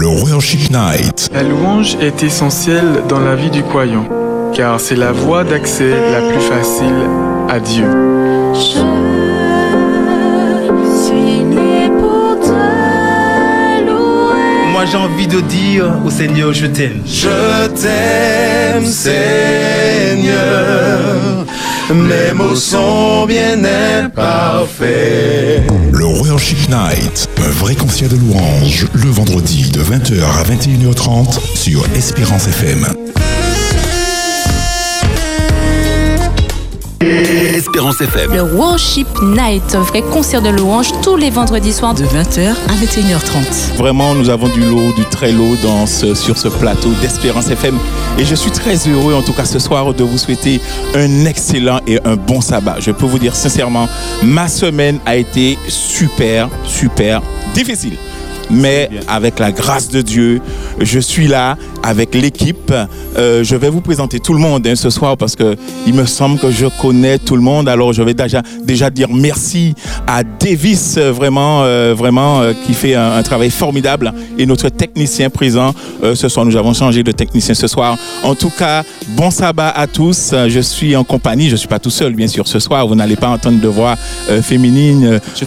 le Worship Night. La louange est essentielle dans la vie du croyant, car c'est la voie d'accès la plus facile à Dieu. Je suis né pour te louer. Moi j'ai envie de dire au Seigneur je t'aime. Je t'aime, Seigneur. Mes mots sont bien imparfaits. Le Worship Night, vrai concert de louange, le vendredi de 20h à 21h30 sur Espérance FM. Espérance FM. Le Worship Night, un vrai concert de louange tous les vendredis soirs de 20h à 21h30. Vraiment, nous avons du lot, du très lot dans ce- sur ce plateau d'Espérance FM. Et je suis très heureux, en tout cas ce soir, de vous souhaiter un excellent et un bon sabbat. Je peux vous dire sincèrement, ma semaine a été super, super difficile. Mais avec la grâce de Dieu, je suis là avec l'équipe. Euh, je vais vous présenter tout le monde hein, ce soir parce que il me semble que je connais tout le monde. Alors je vais déjà, déjà dire merci à Davis, euh, vraiment, euh, vraiment, euh, qui fait un, un travail formidable et notre technicien présent ce soir. Nous avons changé de technicien ce soir. En tout cas, bon sabbat à tous. Je suis en compagnie. Je suis pas tout seul, bien sûr. Ce soir, vous n'allez pas entendre de voix féminine.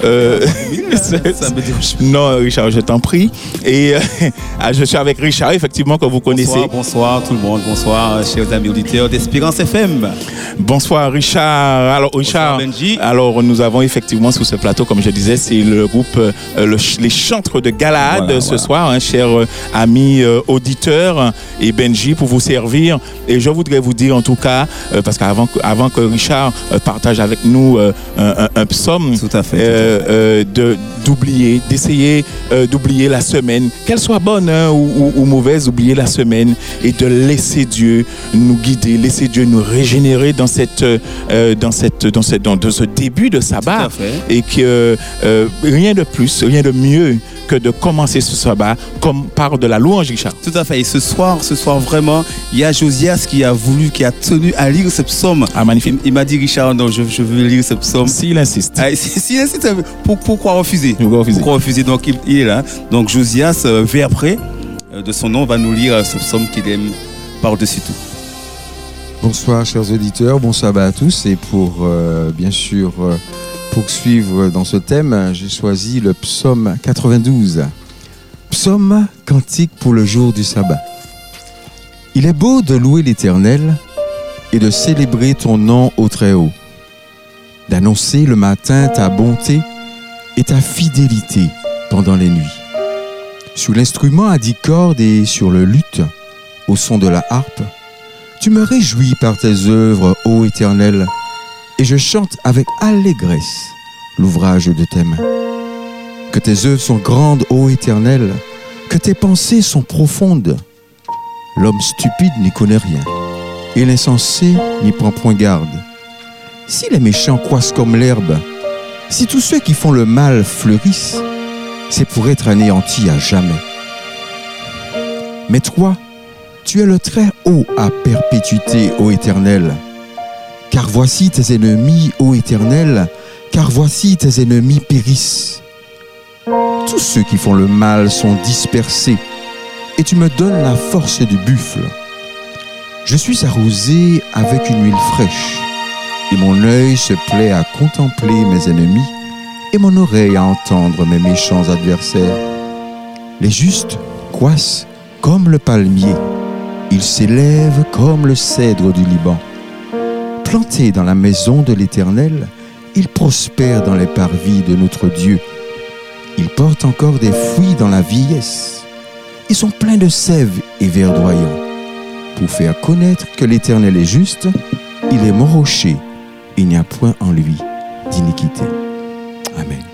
Ça me dérange non, Richard, je t'en prie. Et euh, ah, je suis avec Richard, effectivement, que vous connaissez. Bonsoir, bonsoir tout le monde, bonsoir euh, chers amis auditeurs d'Espérance FM. Bonsoir Richard. Alors Richard, Benji. alors nous avons effectivement sous ce plateau, comme je disais, c'est le groupe euh, le les chantres de Galahad Voilà, ce voilà. soir, hein, chers amis auditeurs et Benji pour vous servir. Et je voudrais vous dire en tout cas, parce qu'avant que, avant que Richard partage avec nous un, un- un psaume, Tout à fait. euh, de d'oublier, d'essayer euh, d'oublier la semaine, qu'elle soit bonne hein, ou, ou- ou mauvaise, oublier la semaine et de laisser Dieu nous guider, laisser Dieu nous régénérer dans cette, euh, dans cette, dans cette, dans, ce début de sabbat et que euh, rien de plus, rien de mieux que de commencer ce sabbat comme par de la louange, Richard. Tout à fait. Et ce soir, ce soir vraiment, il y a Josias qui a voulu, qui a tenu à lire ce psaume. Ah, magnifique. Il, il m'a dit Richard, non, je, je veux lire ce psaume. S'il insiste, Ah, si, si, si, si, pour- pourquoi refuser? Pourquoi refuser? Pourquoi refuser? Donc il, il est là. Donc Josias, euh, vers près euh, de son nom, va nous lire euh, ce psaume qu'il aime par-dessus tout. Bonsoir chers auditeurs, bon sabbat à tous et pour bien sûr poursuivre dans ce thème, j'ai choisi le psaume 92. Psaume cantique pour le jour du sabbat. Il est beau de louer l'Éternel et de célébrer ton nom au Très-Haut, d'annoncer le matin ta bonté et ta fidélité pendant les nuits. Sur l'instrument à dix cordes et sur le luth, au son de la harpe, tu me réjouis par tes œuvres, ô Éternel, et je chante avec allégresse l'ouvrage de tes mains. Que tes œuvres sont grandes, ô Éternel, que tes pensées sont profondes. L'homme stupide n'y connaît rien, et l'insensé n'y prend point garde. Si les méchants croissent comme l'herbe, si tous ceux qui font le mal fleurissent, c'est pour être anéantis à jamais. Mais toi, tu es le très haut à perpétuité, ô Éternel. Car voici tes ennemis, ô Éternel, car voici tes ennemis périssent. Tous ceux qui font le mal sont dispersés, et tu me donnes la force du buffle. Je suis arrosé avec une huile fraîche, et mon œil se plaît à contempler mes ennemis, et mon oreille à entendre mes méchants adversaires. Les justes croissent comme le palmier, ils s'élèvent comme le cèdre du Liban. Plantés dans la maison de l'Éternel, ils prospèrent dans les parvis de notre Dieu. Ils portent encore des fruits dans la vieillesse. Ils sont pleins de sève et verdoyants. Pour faire connaître que l'Éternel est juste, il est mon rocher, il n'y a point en lui d'iniquité. Amém.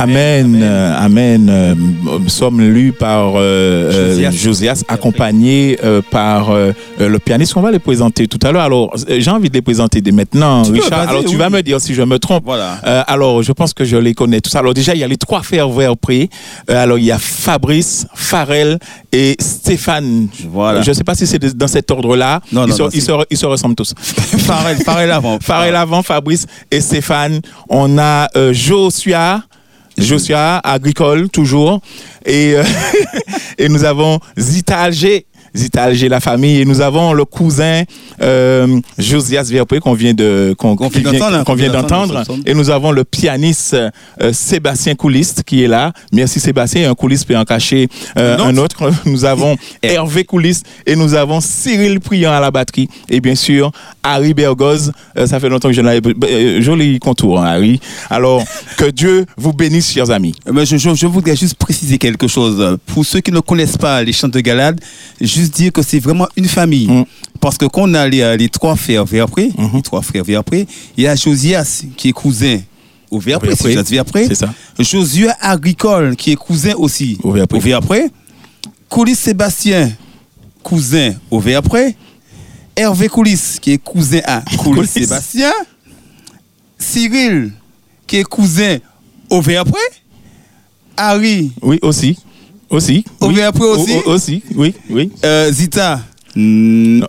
Amen. Amen, euh, amen. Euh, Psaume lu par euh, euh, Josias. Josias, accompagné euh, par euh, le pianiste. On va les présenter tout à l'heure. Alors, j'ai envie de les présenter dès maintenant, Tu Richard. Alors, tu oui. vas me dire si je me trompe. Voilà. Euh, alors, je pense que je les connais tous. Alors, déjà, il y a les trois frères. Euh, alors, il y a Fabrice, Farel et Stéphane. Voilà. Je ne sais pas si c'est dans cet ordre-là. Non, ils, non, se, non, ils, se, ils se ressemblent tous. Farel, Farel avant. Farel avant, Fabrice et Stéphane. On a euh, Joshua. Josia agricole toujours. Et euh, et nous avons Zita Zita Alger la famille et nous avons le cousin euh, Josias Verpé qu'on vient de qu'on vient d'entendre, vient et nous avons le pianiste euh, Sébastien Couliste qui est là. Merci Sébastien. Un couliste peut en cacher euh, Un autre. nous avons Hervé Couliste et nous avons Cyril Priant à la batterie. Et bien sûr Harry Bergoz. Ça fait longtemps que je euh, joli contour hein, Harry. Alors que Dieu vous bénisse chers amis. Mais je, je- je voudrais juste préciser quelque chose. Pour ceux qui ne connaissent pas les chants de Galade, juste dire que c'est vraiment une famille. Mm. Parce que quand on a les, les trois frères Verpré, les trois frères Verpré, il y a Josias qui est cousin au Verpré, c'est Josias c'est ça Josué Agricole qui est cousin aussi Au Verpré. Coulis Sébastien, cousin au Verpré. Hervé Coulis qui est cousin à Coulis Coulis. Sébastien. Cyril qui est cousin au Verpré. Harry oui aussi aussi Au oui. Verpré aussi O- o- aussi oui oui Euh, Zita. Mm.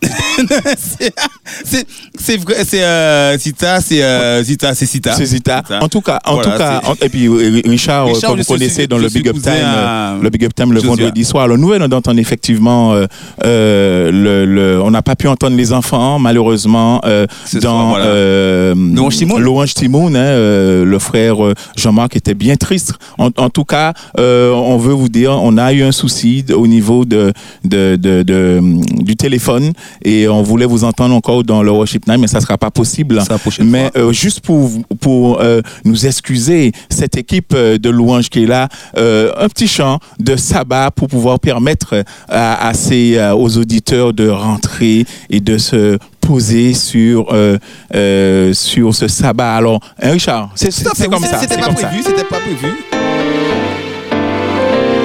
c'est c'est- c'est vrai, c'est euh, Zita, c'est euh, Zita, c'est Zita. C'est Zita. En tout cas, en Voilà, tout cas, en- et puis euh, Richard, euh, Richard, comme vous suis- connaissez dans le Big Up Time, à- euh, le Big Up Time le vendredi soir. Alors nous venons d'entendre effectivement, euh, euh, le, le- on n'a pas pu entendre les enfants malheureusement euh, Ce dans soir, voilà. euh, Louange Timoun. Louange Timoun, hein, euh, le frère euh, Jean-Marc était bien triste. En, en tout cas, euh, on veut vous dire, on a eu un souci au niveau de, de, de- de- du téléphone et on voulait vous entendre encore dans le worship night, mais ça sera pas possible. Mais euh, juste pour, pour euh, nous excuser, cette équipe euh, de louanges qui est là, euh, un petit chant de sabbat pour pouvoir permettre à, à ces, aux auditeurs de rentrer et de se poser sur, euh, euh, sur ce sabbat. Alors, hein, Richard, c'est comme ça. C'était pas prévu, c'était pas prévu.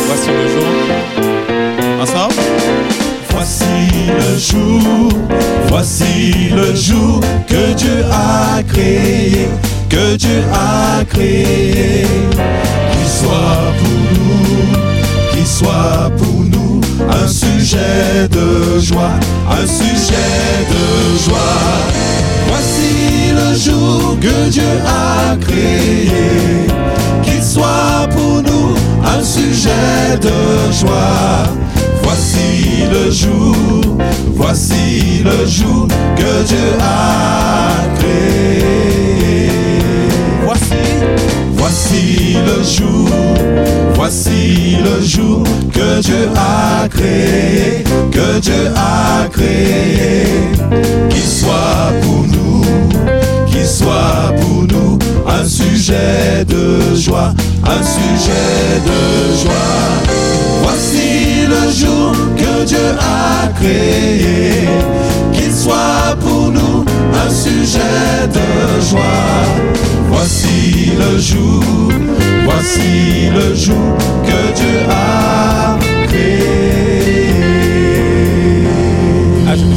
Voici le jour. Ensemble? Voici le jour, voici le jour que Dieu a créé, que Dieu a créé. Qu'il soit pour nous, qu'il soit pour nous un sujet de joie, un sujet de joie. Voici le jour que Dieu a créé, qu'il soit pour nous un sujet de joie. Voici le jour, voici le jour que Dieu a créé. Voici, voici le jour, voici le jour que Dieu a créé, que Dieu a créé. Qu'il soit pour nous, qu'il soit pour nous un sujet de joie, un sujet de joie. Dieu a créé, qu'il soit pour nous un sujet de joie. Voici le jour, voici le jour que Dieu a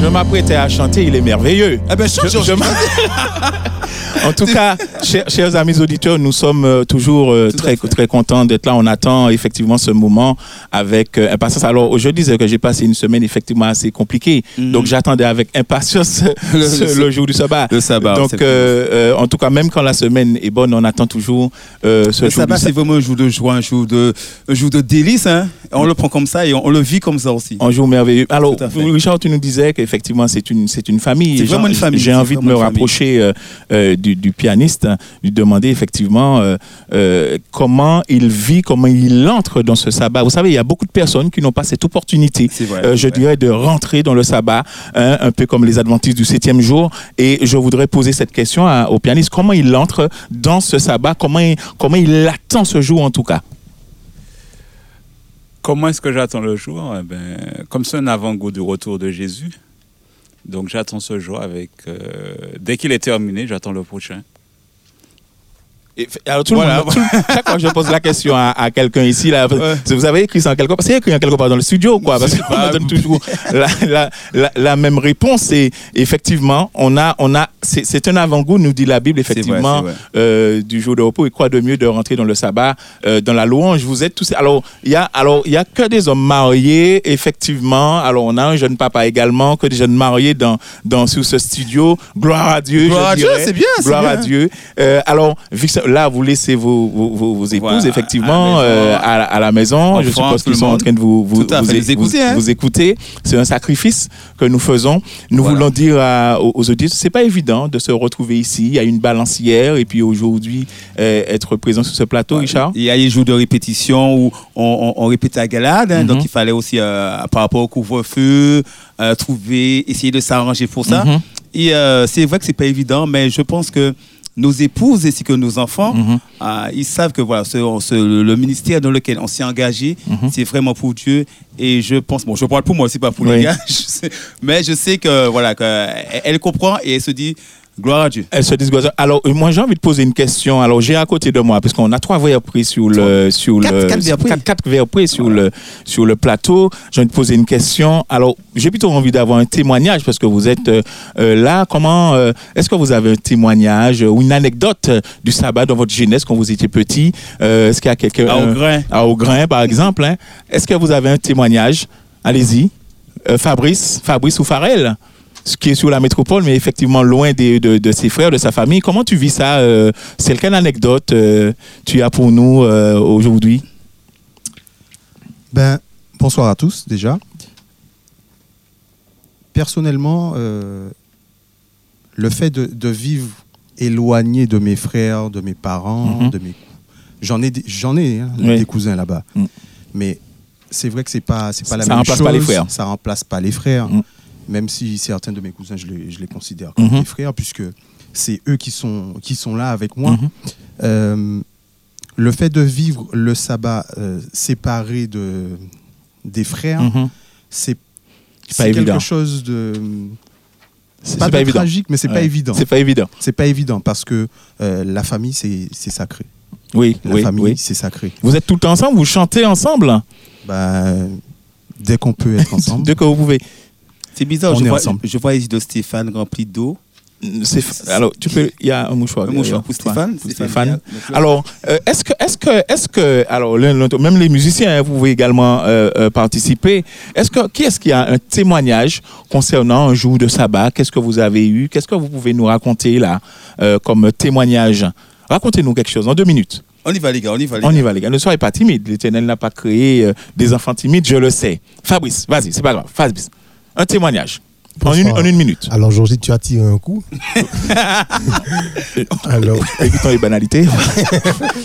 je m'apprêtais à chanter, il est merveilleux. Eh ben, chante, Je-. En tout cas, chers, chers amis auditeurs, nous sommes euh, toujours euh, très, très contents d'être là. On attend effectivement ce moment avec euh, impatience. Alors, je disais que j'ai passé une semaine effectivement assez compliquée. Donc, j'attendais avec impatience Le- ce- le- le, jour du sabbat. le sabbat, Donc, euh, en tout cas, même quand la semaine est bonne, on attend toujours ce Le jour sabbat, c'est vraiment un jour de joie, un jour de, un jour de délice. Hein. On le prend comme ça et on, on le vit comme ça aussi. Un jour merveilleux. Alors. Richard, tu nous disais qu'effectivement, c'est une, c'est une famille. C'est vraiment une famille, J'ai envie de me rapprocher euh, euh, du, du pianiste, hein, lui demander effectivement euh, comment il vit, comment il entre dans ce sabbat. Vous savez, il y a beaucoup de personnes qui n'ont pas cette opportunité, vrai, je vrai. dirais, de rentrer dans le sabbat, hein, un peu comme les adventistes du septième jour. Et je voudrais poser cette question à- au pianiste. Comment il entre dans ce sabbat? Comment il, comment il attend ce jour en tout cas? Comment est-ce que j'attends le jour? Eh ben, Comme c'est un avant-goût du retour de Jésus. Donc j'attends ce jour avec... euh, dès qu'il est terminé, j'attends le prochain. Et alors, tout Voilà, le monde, tout- chaque fois que je pose la question à, à quelqu'un ici, là, Ouais. vous avez écrit ça en quelque part, c'est écrit en quelque part dans le studio, quoi, parce qu'on me donne toujours la, la, la, la même réponse. Et effectivement, on a, on a, c'est un avant-goût, nous dit la Bible, effectivement, vrai. euh, du jour de repos. Et quoi de mieux de rentrer dans le sabbat, euh, dans la louange. Vous êtes tous. Alors, il y a, alors, il y a que des hommes mariés, effectivement. Alors, on a un jeune papa également, que des jeunes mariés dans, dans sur ce studio. Gloire à Dieu. Gloire je à Dieu, c'est bien, Gloire bien. à Dieu. Euh, alors, ça- là, vous laissez vos, vos, vos- vos épouses, Voilà, effectivement, à la maison. euh, à, à la maison. Je Enfants, suppose qu'ils sont en train de vous, vous, Tout à vous, fait, les écouter, hein. vous écouter. C'est un sacrifice que nous faisons. Nous Voilà. voulons dire à- aux, aux auditeurs, c'est pas évident de se retrouver ici. Il y a une balance hier et puis aujourd'hui euh, être présent sur ce plateau, Richard. Il y a les jours de répétition où on, on, on répétait à Galade, hein, Mhm. donc il fallait aussi, euh, par rapport au couvre-feu, euh, trouver, essayer de s'arranger pour ça. Mhm. Et c'est vrai que c'est pas évident, mais je pense que nos épouses ainsi que nos enfants, Mhm. euh, ils savent que voilà, ce, ce- le ministère dans lequel on s'est engagé, Mhm. c'est vraiment pour Dieu. Et je pense, bon, je parle pour moi, c'est pas pour Oui. les gars, je sais- mais je sais que voilà, que elle, elle comprend et elle se dit gloire à Dieu. Elle se. Alors, euh, moi, j'ai envie de poser une question. Alors, j'ai à côté de moi, parce qu'on a trois verres pris sur le, sur Quatre- le, quatre verres pris. quatre- quatre verres pris sur le, sur le plateau. J'ai envie de poser une question. Alors, j'ai plutôt envie d'avoir un témoignage, parce que vous êtes euh, euh, là. Comment, euh, est-ce que vous avez un témoignage ou une anecdote du sabbat dans votre jeunesse quand vous étiez petit? Euh, est-ce qu'il y a quelqu'un? À Augrain. à Augrain, par exemple. hein? Est-ce que vous avez un témoignage? Allez-y. Fabrice, Fabrice ou Farel, qui est sur la métropole, mais effectivement loin de, de ses frères, de sa famille. Comment tu vis ça euh, C'est quelle anecdote euh, tu as pour nous euh, aujourd'hui? Ben, bonsoir à tous déjà. Personnellement, euh, le fait de, de vivre éloigné de mes frères, de mes parents, Mhm. de mes j'en ai des- j'en ai hein, Oui. des cousins là-bas. Mm. Mais c'est vrai que c'est pas c'est pas la Ça même remplace chose. pas les frères. Ça remplace pas les frères. Mm. Même si certains de mes cousins je les, je les considère comme Mhm. des frères puisque c'est eux qui sont qui sont là avec moi. Mhm. Euh, le fait de vivre le sabbat euh, séparé de, des frères, Mhm. c'est C'est pas c'est évident. quelque chose de C'est pas, pas évident. tragique, mais c'est pas Ouais. évident. C'est pas évident. C'est pas évident parce que euh, la famille c'est c'est sacré. Oui, La oui, famille oui. c'est sacré. Vous êtes tout le temps ensemble? Vous chantez ensemble? Bah, dès qu'on peut être ensemble. Dès que vous pouvez. C'est bizarre, On je est vois, ensemble. je vois les de Stéphane remplis d'eau. Alors, tu peux. Il y a un mouchoir. Un mouchoir pour. Stéphane. Pour Stéphane, Alors, euh, est-ce que, est-ce que, est-ce que, alors, même les musiciens, hein, vous pouvez également euh, euh, participer. Est-ce que, qui est-ce qui a un témoignage concernant un jour de sabbat? Qu'est-ce que vous avez eu? Qu'est-ce que vous pouvez nous raconter là comme témoignage? Racontez-nous quelque chose en deux minutes. On y va les gars, on y va les On gars. y va, les gars. Ne soyez pas timides. L'Éternel n'a pas créé des enfants timides, je le sais. Fabrice, vas-y, c'est pas grave. Fabrice, un témoignage. En une, Bonsoir. en une minute. Alors, Georgie, tu as tiré un coup. alors, Évitons les banalités.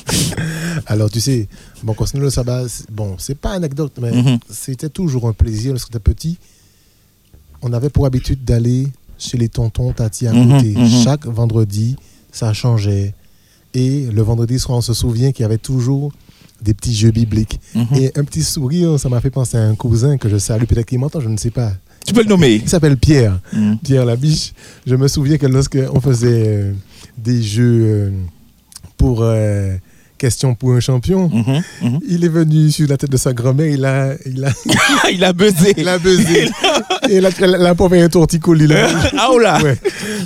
alors, tu sais, bon, concernant le sabbat, bon, c'est pas anecdote, mais Mhm. c'était toujours un plaisir lorsque tu étais petit. On avait pour habitude d'aller chez les tontons, tati à Mhm, côté. mhm. Chaque vendredi, ça changeait. Et le vendredi soir, on se souvient qu'il y avait toujours des petits jeux bibliques. Et un petit sourire, ça m'a fait penser à un cousin que je salue, peut-être qu'il m'entend, je ne sais pas. Tu peux le nommer. Il s'appelle Pierre. Mhm. Pierre Labiche. Je me souviens que lorsqu'on faisait euh, des jeux euh, pour euh, question pour un champion, Mhm, mhm. il est venu sur la tête de sa grand-mère, il a, il a, il a buzzé. il a buzzé. Et la, la, la pauvre a un torticolis là. Ah, oh là. Ouais.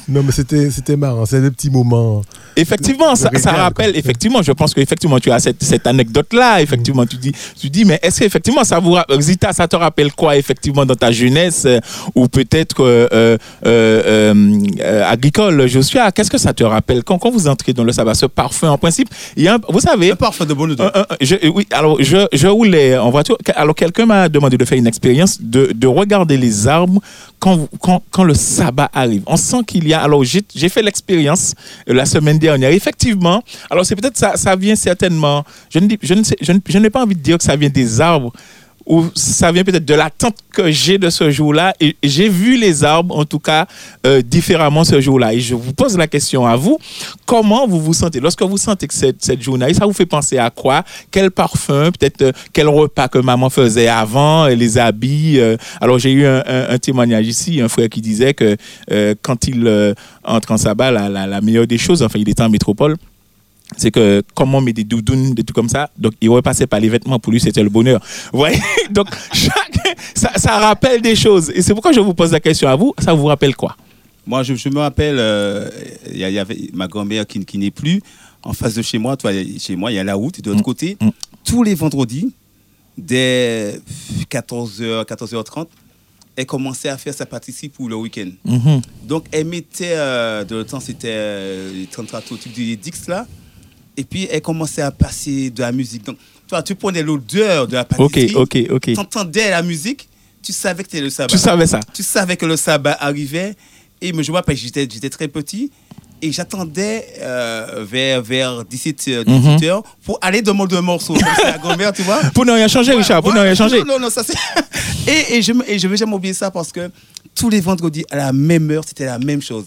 Non, mais c'était, c'était marrant. C'est des petits moments. Effectivement, Le ça, ça rappelle, quoi. effectivement, je pense qu'effectivement, tu as cette, cette anecdote-là, effectivement, tu dis, tu dis, mais est-ce qu'effectivement, ça vous, Zita, ça te rappelle quoi, effectivement, dans ta jeunesse, euh, ou peut-être euh, euh, euh, euh, agricole, Joshua, qu'est-ce que ça te rappelle? Quand, quand vous entrez dans le sabbat, ce parfum, en principe, il y a un- vous savez, Un parfum de bonne odeur. un- un- je- oui, alors je, je roulais en voiture. Alors quelqu'un m'a demandé de faire une expérience de, de regarder les arbres quand, quand, quand le sabbat arrive. On sent qu'il y a. Alors j'ai fait l'expérience la semaine Effectivement, alors c'est peut-être ça, ça vient certainement. Je ne, dis, je, je n'ai pas envie de dire que ça vient des arbres ou ça vient peut-être de l'attente que j'ai de ce jour-là. Et j'ai vu les arbres, en tout cas, euh, différemment ce jour-là. Et je vous pose la question à vous. Comment vous vous sentez? Lorsque vous sentez que cette, journée, ça vous fait penser à quoi? Quel parfum Peut-être euh, quel repas que maman faisait avant euh, Les habits. Alors, j'ai eu un, témoignage ici, un frère qui disait que quand il entre en sabbat, la meilleure des choses, enfin, il était en métropole, c'est que comme on met des doudounes, des trucs comme ça, donc il repassait par les vêtements, pour lui c'était le bonheur. Vous voyez? Donc chaque, ça, ça rappelle des choses. Et c'est pourquoi je vous pose la question à vous, ça vous rappelle quoi? Moi, je, je me rappelle, euh, il y, il y avait ma grand-mère qui, qui n'est plus. En face de chez moi, toi, chez moi, il y a la route. Et de l'autre Mm. côté, Mm. tous les vendredis, dès 14h, 14h30, elle commençait à faire sa pâtisserie pour le week-end. Mhm. Donc, elle mettait, euh, de le temps, c'était euh, les 33 trucs du Dix là. Et puis, elle commençait à passer de la musique. Donc, toi, tu prenais l'odeur de la Ok, pâtisserie. ok, ok. Tu entendais la musique, tu savais que c'était le sabbat. Tu savais ça Tu savais que le sabbat arrivait. Et je me rappelle, j'étais j'étais très petit. Et j'attendais euh, vers, vers 17h, 18h pour aller demander un morceau. La grand-mère, tu vois. Pour ne rien changer, Richard, pour ne rien changer. Non, non, non, ça c'est. et, et je ne et je vais jamais oublier ça parce que tous les vendredis, à la même heure, c'était la même chose.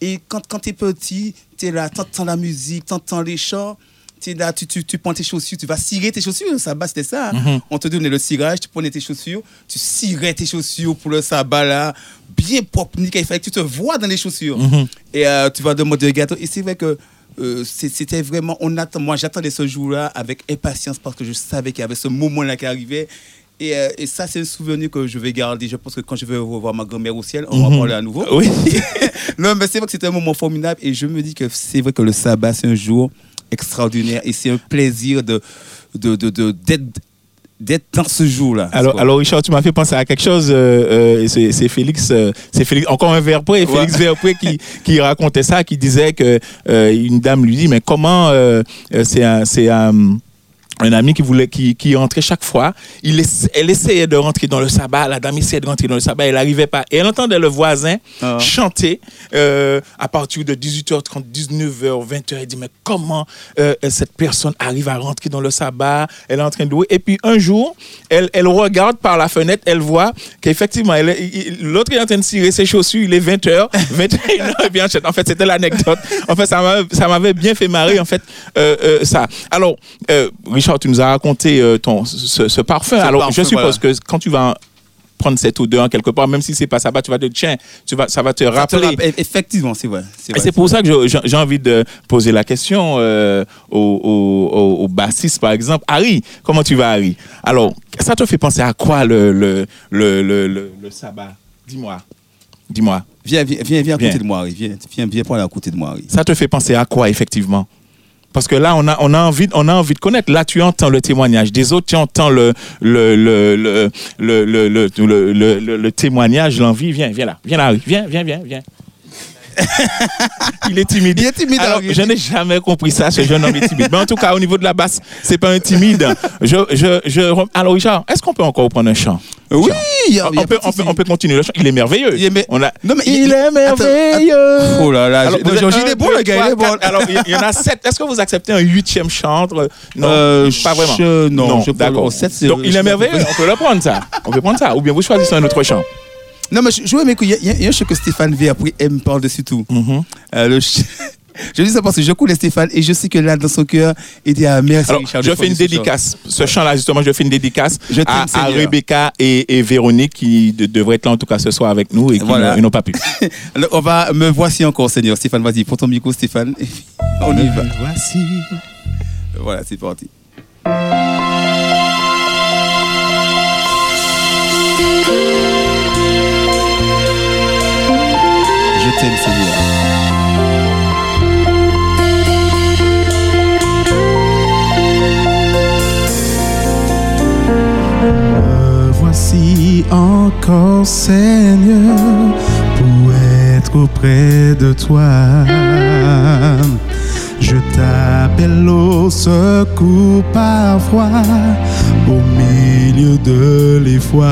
Et quand, quand tu es petit, tu es là, tu entends la musique, tu entends les chants. Tu es là, tu, tu, tu prends tes chaussures, tu vas cirer tes chaussures. Le sabbat, c'était ça. Mhm. On te donnait le cirage, tu prenais tes chaussures, tu cirais tes chaussures pour le sabbat, là, bien propre, nickel. Il fallait que tu te vois dans les chaussures. Mhm. Et euh, tu vas demander un gâteau. Et c'est vrai que euh, c'était vraiment. On attend, moi, j'attendais ce jour-là avec impatience parce que je savais qu'il y avait ce moment-là qui arrivait. Et, euh, et ça, c'est un souvenir que je vais garder. Je pense que quand je vais revoir ma grand-mère au ciel, on va Mhm. parler à nouveau. Oui. non, mais c'est vrai que c'était un moment formidable. Et je me dis que c'est vrai que le sabbat, c'est un jour extraordinaire. Et c'est un plaisir de, de, de, de- d'être, d'être dans ce jour-là. Alors, alors Richard, tu m'as fait penser à quelque chose. euh, euh, c'est Félix, euh, c'est Félix, encore un Verpré, Félix Verpré qui, qui racontait ça, qui disait que une dame lui dit mais comment c'est un c'est un un ami qui voulait qui, qui entrait chaque fois, il elle essayait de rentrer dans le sabbat, la dame essayait de rentrer dans le sabbat, elle n'arrivait pas. Et elle entendait le voisin Ah. chanter euh, à partir de 18h30, 19h, 20h. Elle dit mais comment euh, cette personne arrive à rentrer dans le sabbat? Elle est en train de louer. Et puis un jour, elle, elle regarde par la fenêtre, elle voit qu'effectivement, l'autre est en train de cirer ses chaussures, il est 20h, 21h, et bien en fait, c'était l'anecdote. En fait, ça m'a- ça m'avait bien fait marrer, en fait, euh, ça. Alors, Richard, tu nous as raconté euh, ton, ce, ce parfum. Ce Alors, parfum, je suppose voilà. que quand tu vas prendre cette odeur quelque part, même si c'est pas sabbat, tu vas te tiens, tu vas, ça va te Ça rappeler. effectivement, c'est vrai. C'est Et vrai, c'est pour ça que j'ai envie de poser la question euh, au, au, au- au bassiste, par exemple. Harry, comment tu vas, Harry? Alors, ça te fait penser à quoi le, le, le, le, sabbat Dis-moi. Dis-moi. Viens, viens, viens, viens à côté de moi, Harry. Viens, viens, viens prendre à côté de moi, Harry. Ça te fait penser à quoi, effectivement? Parce que là, on a, on, a envie, on a envie de connaître. Là, tu entends le témoignage des autres, tu entends le, le, le, le, le, le, le, le- témoignage, l'envie. Viens, viens là. Viens là. Viens, viens, viens, viens. Il est timide. Il est timide, Alors, je n'ai jamais compris ça, ce jeune homme est timide. Mais en tout cas, au niveau de la basse, c'est pas un timide. Je, je, je... Alors, Richard, est-ce qu'on peut encore prendre un chant? Oui, il y a- il y a on, peut, pas de on, peut, souci. on peut continuer le chant. Il est merveilleux. Il est mer- On a... Non, mais il, il- est merveilleux. Oh là là, Alors, Georges, il un, est bon, le gars, il est bon. quatre. Alors, il y en a sept. Est-ce que vous acceptez un huitième chantre? Non, Euh, pas vraiment. je- non, je d'accord. Donc, il est merveilleux. On peut le prendre, ça. On peut prendre ça. Ou bien vous choisissez un autre chant. Non, mais je, je veux mais il y, a- y a- a un chant que Stéphane V après aime par-dessus tout. Mhm. Euh, le je dis ça parce que je connais Stéphane et je sais que là, dans son cœur, il dit ah, merci Alors, Richard. je fais une dédicace. Ce chant-là, justement, je fais une dédicace à, à. Rebecca et, et Véronique qui de- devraient être là, en tout cas, ce soir avec nous et qui Voilà. n'ont- pas pu. Alors, on va, me voici encore, Seigneur. Stéphane, vas-y, prends ton micro, Stéphane. on y va. Voici. Voilà, c'est parti. Je t'aime, Seigneur. Voici encore, Seigneur, pour être auprès de toi. Je t'appelle au secours parfois, au milieu de l'effroi.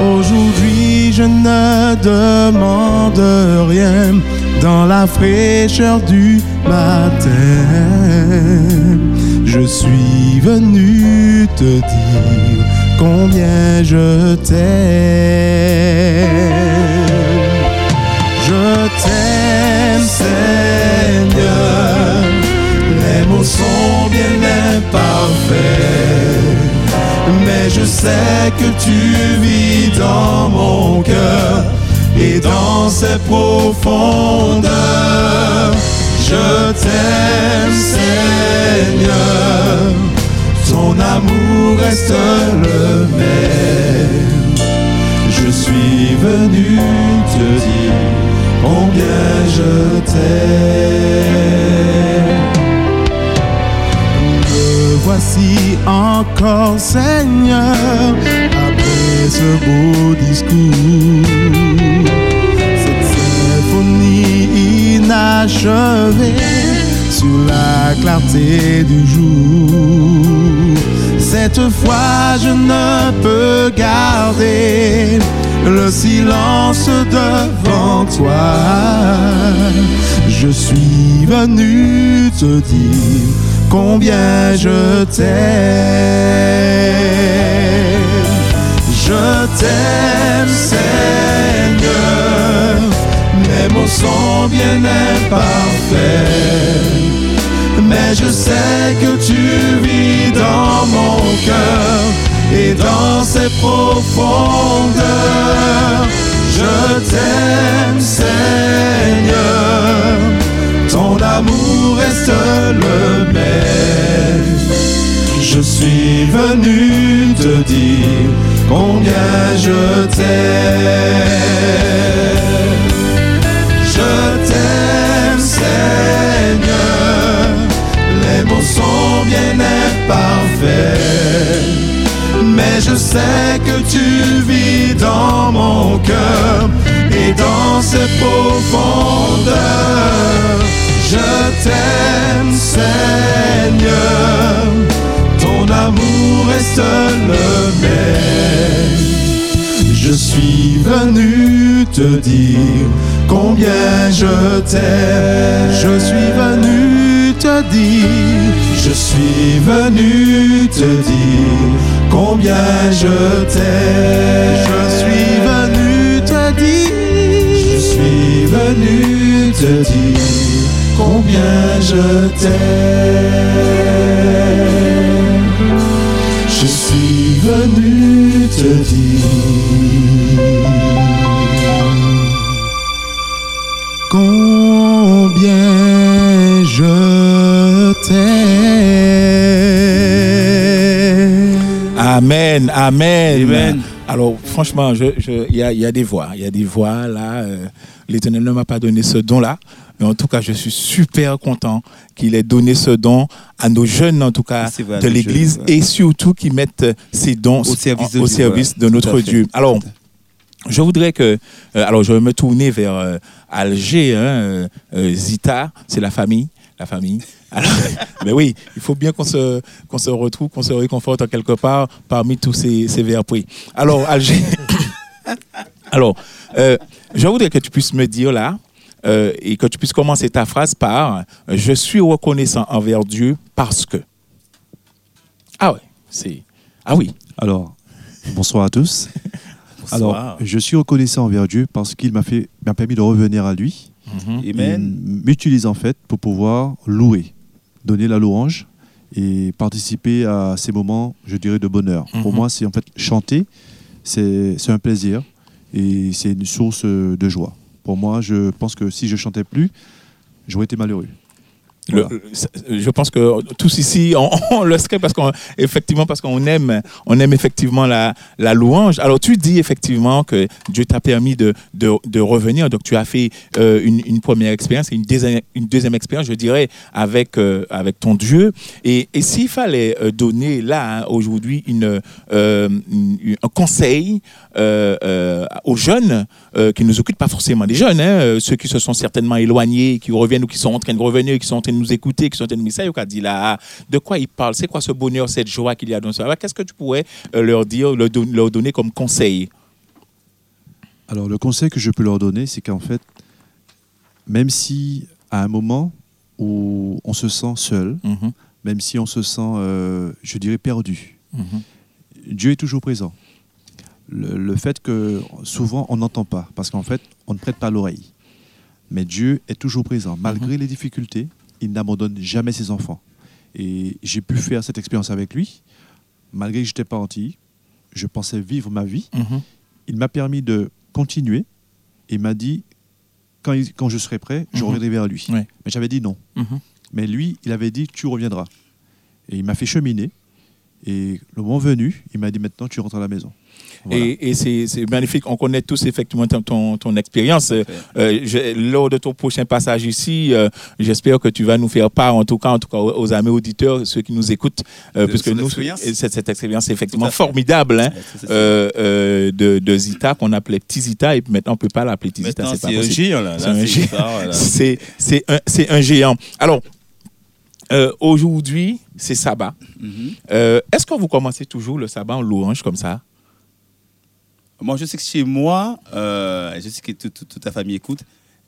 Aujourd'hui, je ne demande rien dans la fraîcheur du matin. Je suis venu te dire combien je t'aime. Je t'aime, Seigneur. Les mots sont bien imparfaits. Sais que tu vis dans mon cœur et dans ses profondeurs. Je t'aime, Seigneur. Ton amour reste le même. Je suis venu te dire combien je t'aime. Voici encore, Seigneur, après ce beau discours. Cette symphonie inachevée sur clarté du jour. Cette fois, je ne peux garder le silence devant toi. Je suis venu te dire combien je t'aime. Je t'aime, Seigneur. Mes mots sont bien imparfaits. Mais je sais que tu vis dans mon cœur et dans ses profondeurs. Je t'aime, Seigneur. Ton amour reste le même. Je suis venu te dire combien je t'aime. Je t'aime, Seigneur. Les mots sont bien imparfaits. Mais je sais que tu vis dans mon cœur et dans ses profondeurs. Je t'aime, Seigneur. Ton amour reste le même. Je suis venu te dire combien je t'aime. Je suis venu te dire, je suis venu te dire combien je t'aime. Venu te dire combien je t'aime. Je suis venu te dire combien je t'aime. Amen, amen. Alors, franchement, il je, y, a, y a des voix. Il y a des voix là. euh, L'Éternel ne m'a pas donné ce don-là. Mais en tout cas, je suis super content qu'il ait donné ce don à nos jeunes, en tout cas, vrai, de l'Église, ouais. et surtout qu'ils mettent ces dons Au service de au Dieu, service ouais. de Tout notre. Dieu. Alors, je voudrais que, euh, alors je vais me tourner vers euh, Alger, hein, euh, Zita, c'est la famille, la famille. Alors, mais oui, il faut bien qu'on se, qu'on se retrouve, qu'on se réconforte en quelque part parmi tous ces, ces vers pris. Alors, Alger, alors, euh, je voudrais que tu puisses me dire là, euh, et que tu puisses commencer ta phrase par euh, Je suis reconnaissant envers Dieu parce que. Ah ouais, c'est. Ah oui. Alors, bonsoir à tous. Bonsoir. Alors, je suis reconnaissant envers Dieu parce qu'il m'a fait, m'a permis de revenir à lui. Et Amen. m'utilise en fait pour pouvoir louer, donner la louange et participer à ces moments, je dirais, de bonheur. Pour Mhm. moi, c'est en fait chanter, c'est c'est un plaisir et c'est une source euh, de joie. Pour moi, je pense que si je chantais plus, j'aurais été malheureux. Voilà. le- je pense que tous ici, on, on le serait parce qu'on effectivement parce qu'on aime, on aime effectivement la, la louange. Alors tu dis effectivement que Dieu t'a permis de, de, de revenir, donc tu as fait euh, une, une première expérience et une deuxième, une deuxième expérience, je dirais, avec euh, avec ton Dieu. Et, et s'il fallait euh, donner là hein, aujourd'hui une, euh, une- un conseil euh, euh, aux jeunes euh, qui nous occupent, pas forcément des jeunes, hein, euh, ceux qui se sont certainement éloignés, qui reviennent ou qui sont en train de revenir, qui sont en train de nous écouter, qui sont en train de nous dire, dit là, de quoi ils parlent, c'est quoi ce bonheur, cette joie qu'il y a dans ça? Qu'est-ce que tu pourrais euh, leur dire, leur, don- leur donner comme conseil? Alors, le conseil que je peux leur donner, c'est qu'en fait, même si à un moment où on se sent seul, Mhm. même si on se sent, euh, je dirais, perdu, Mhm. Dieu est toujours présent. Le, le fait que souvent on n'entend pas, parce qu'en fait, on ne prête pas l'oreille. Mais Dieu est toujours présent. Malgré les difficultés, il n'abandonne jamais ses enfants. Et j'ai pu faire cette expérience avec lui. Malgré que je n'étais pas anti, je pensais vivre ma vie. Mhm. Il m'a permis de continuer et m'a dit, quand, il- quand je serai prêt, je Mhm. reviendrai vers lui. Mais j'avais dit non. Mhm. Mais lui, il avait dit, tu reviendras. Et il m'a fait cheminer. Et le moment venu, il m'a dit, maintenant, tu rentres à la maison. Voilà. Et, et c'est magnifique. On connaît tous effectivement ton, ton, ton expérience. Euh, lors de ton prochain passage ici, euh, j'espère que tu vas nous faire part, en tout cas, en tout cas aux, amis auditeurs, ceux qui nous écoutent, euh, puisque nous, expérience. cette, cette expérience est effectivement formidable, hein, euh, de, de Zita qu'on appelait Petit Zita, et maintenant on peut pas l'appeler Petit Zita. C'est un géant, là. C'est un un, un géant. Alors, euh, aujourd'hui, c'est sabbat. Mhm. Euh, Est-ce que vous commencez toujours le sabbat en louange comme ça? Moi, je sais que chez moi, euh, je sais que tout- tout- toute ta famille écoute.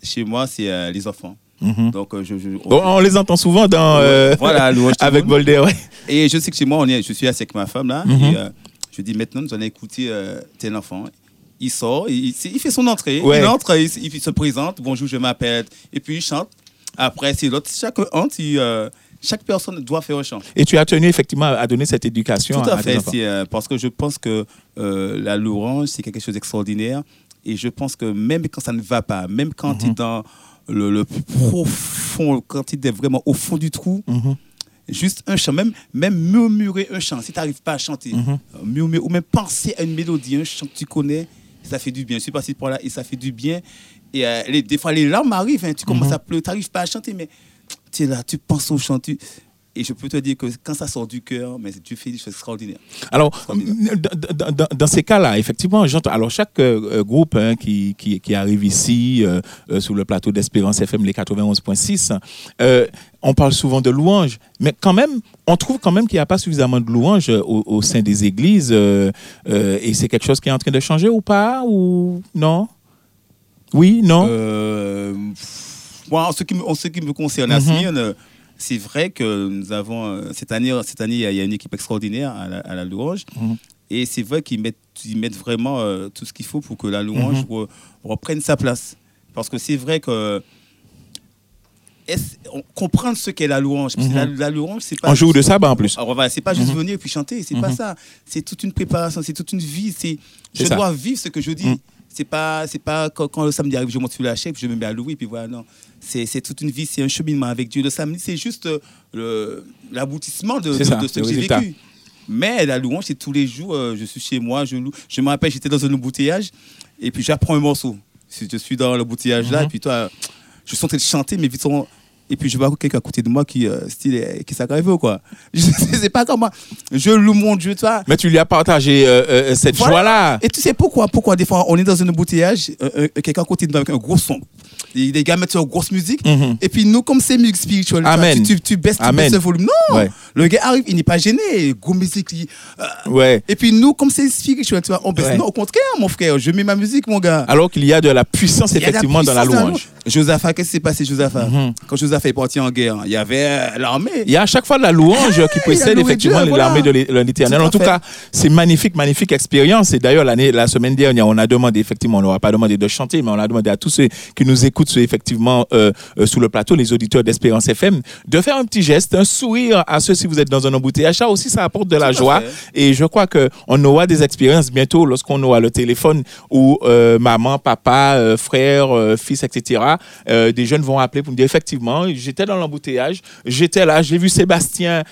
Chez moi, c'est euh, les enfants. Mhm. Donc, euh, je, je- Bon, On les entend souvent dans, euh, Voilà, avec. Bolder. ouais. Et je sais que chez moi, on est, je suis assis avec ma femme là. Mhm. Et, euh, je dis maintenant, nous allons écouter euh, tel enfant. Il sort, il, fait son entrée. Ouais. Il entre, il, il se présente. Bonjour, je m'appelle. Et puis il chante. Après, c'est l'autre. Chaque entre, il, chaque personne doit faire un chant. Et tu as tenu effectivement à donner cette éducation Tout à tes fait. euh, parce que je pense que euh, la louange, c'est quelque chose d'extraordinaire. Et je pense que même quand ça ne va pas, même quand Mhm. tu es dans le, le plus profond, quand tu es vraiment au fond du trou, Mhm. juste un chant, même, même murmurer un chant, si tu n'arrives pas à chanter, Mhm. euh, murmurer, ou même penser à une mélodie, un chant que tu connais, ça fait du bien. Je suis passé par là et ça fait du bien. Et euh, les- des fois, les larmes arrivent, hein, tu commences à pleurer, tu n'arrives pas à chanter, mais tu es là, tu penses au chant. tu- Et je peux te dire que quand ça sort du cœur, mais tu fais des choses extraordinaires. Alors, dans, dans- dans ces cas-là, effectivement, j'entends. Alors, chaque euh, euh, groupe hein, qui, qui, qui arrive ici, euh, euh, sur le plateau d'Espérance FM, les 91.6, euh, on parle souvent de louanges, mais quand même, on trouve quand même qu'il n'y a pas suffisamment de louanges au, au sein des églises. euh, euh, et c'est quelque chose qui est en train de changer ou pas Ou non? Oui, non? Moi, en ce qui me, en ce qui me concerne, à Mhm. Smyrne, euh, c'est vrai que nous avons euh, cette année, cette année, il y a- une équipe extraordinaire à la, à la louange, Mhm. et c'est vrai qu'ils mettent, ils mettent vraiment euh, tout ce qu'il faut pour que la louange Mhm. re- reprenne sa place, parce que c'est vrai que on- comprendre ce qu'est la louange, la, la louange, c'est pas En jour de sabbat en plus. alors, voilà, c'est pas juste venir et puis chanter, c'est pas ça. C'est toute une préparation, c'est toute une vie. C'est je ça. dois vivre ce que je dis. C'est pas, c'est pas quand, quand le samedi arrive, je monte sur la puis je me mets à louer, puis voilà, non. C'est, c'est toute une vie, c'est un cheminement avec Dieu. Le samedi, c'est juste euh, le, l'aboutissement de, C'est de- ça, de ce que j'ai vécu. Mais la louange, c'est tous les jours. euh, je suis chez moi, je loue. Je me rappelle, j'étais dans un embouteillage, et puis j'apprends un morceau. Si je suis dans l'embouteillage là, Mhm. et puis toi, je suis en train de chanter, mais vite, on- et puis je vois quelqu'un à côté de moi qui, euh, style, euh, qui s'aggrave, quoi. Je sais pas comment. Je loue mon Dieu, toi. Mais tu lui as partagé euh, euh, cette Voilà. joie-là. Et tu sais pourquoi Pourquoi des fois on est dans un embouteillage, quelqu'un à côté de nous avec un gros son. Les, gars mettent une grosse musique. Mhm. Et puis nous, comme c'est musique spirituelle, tu vois, Amen. tu, tu, tu baisses, tu Amen. baisses le volume. Non Ouais. Le gars arrive, il n'est pas gêné. Gros musique. il- euh, Ouais. Et puis nous, comme c'est spirituel, tu vois, on baisse. Ouais. Non, au contraire, mon frère, je mets ma musique, mon gars. Alors qu'il y a de la puissance effectivement dans la louange. Josaphat, qu'est-ce qui s'est passé, Josaphat? Mhm. Quand Josaphat est parti en guerre, il y avait euh, l'armée. Il y a à chaque fois de la louange qui précède effectivement Dieu, voilà. l'armée de l'é- de l'Éternel. En tout fait. cas, c'est magnifique, magnifique expérience. Et d'ailleurs, la semaine dernière, on a demandé effectivement, on n'aura pas demandé de chanter, mais on a demandé à tous ceux qui nous écoutent sur- effectivement euh, euh, sous le plateau, les auditeurs d'Espérance FM, de faire un petit geste, un sourire à ceux si vous êtes dans un embouteillage. Ça aussi, ça apporte de la joie. fait. Et je crois que on aura des expériences bientôt lorsqu'on aura le téléphone où euh, maman, papa, euh, frère, euh, fils, etc. des jeunes vont appeler pour me dire effectivement, j'étais dans l'embouteillage, j'étais là, j'ai vu Sébastien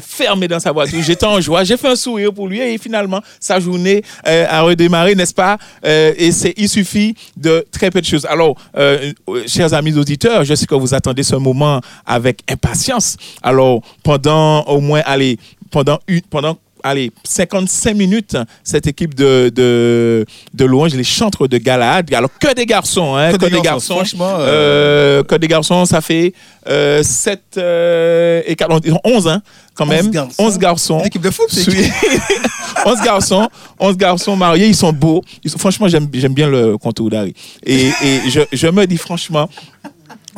fermé dans sa voiture, j'étais en joie, j'ai fait un sourire pour lui et finalement sa journée a redémarré, n'est-ce pas? Et c'est il suffit de très peu de choses. Alors, euh, euh, chers amis auditeurs, je sais que vous attendez ce moment avec impatience. Alors, pendant au moins, allez, pendant une, pendant allez, 55 minutes, cette équipe de, de, de louanges, les chantres de Galahad. Alors, que des garçons, hein, que, des garçons. Franchement, euh, Euh, que des garçons, ça fait euh, 7 euh, et 40, ils ont 11, hein, quand 11 même. garçons. 11 garçons. De foot, c'est Suis- 11 garçons, 11 garçons mariés, ils sont beaux. Ils sont- franchement, j'aime j'aime bien le contour d'Harry. Et, et je, je me dis franchement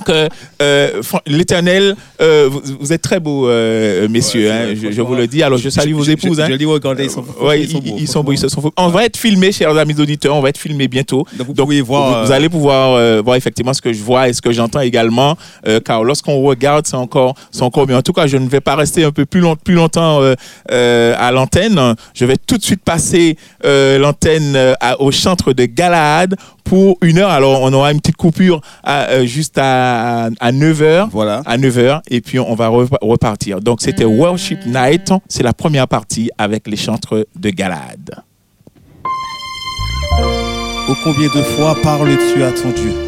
que euh, l'éternel, euh, vous, vous êtes très beaux, euh, messieurs, Ouais, hein, je, je vous le dis. Alors, je salue vos Je- épouses. je- hein. je les regarde, ils sont- Ouais, ils sont beaux, ils sont beaux, ils se sont beaux. On va être filmés, chers amis auditeurs, on va être filmés bientôt. Donc, vous voir, euh, allez pouvoir euh, voir effectivement ce que je vois et ce que j'entends également, euh, car lorsqu'on regarde, c'est encore, c'est encore mieux. En tout cas, je ne vais pas rester un peu plus, long- plus longtemps euh, euh, à l'antenne. Je vais tout de suite passer euh, l'antenne euh, au chantre de Galahad pour une heure. Alors, on aura une petite coupure à, euh, juste à, à 9h. Voilà. À 9h, et puis on va repa- repartir. Donc, c'était Worship Night. C'est la première partie avec les chantres de Galahad. Ô combien de fois parles-tu à ton Dieu?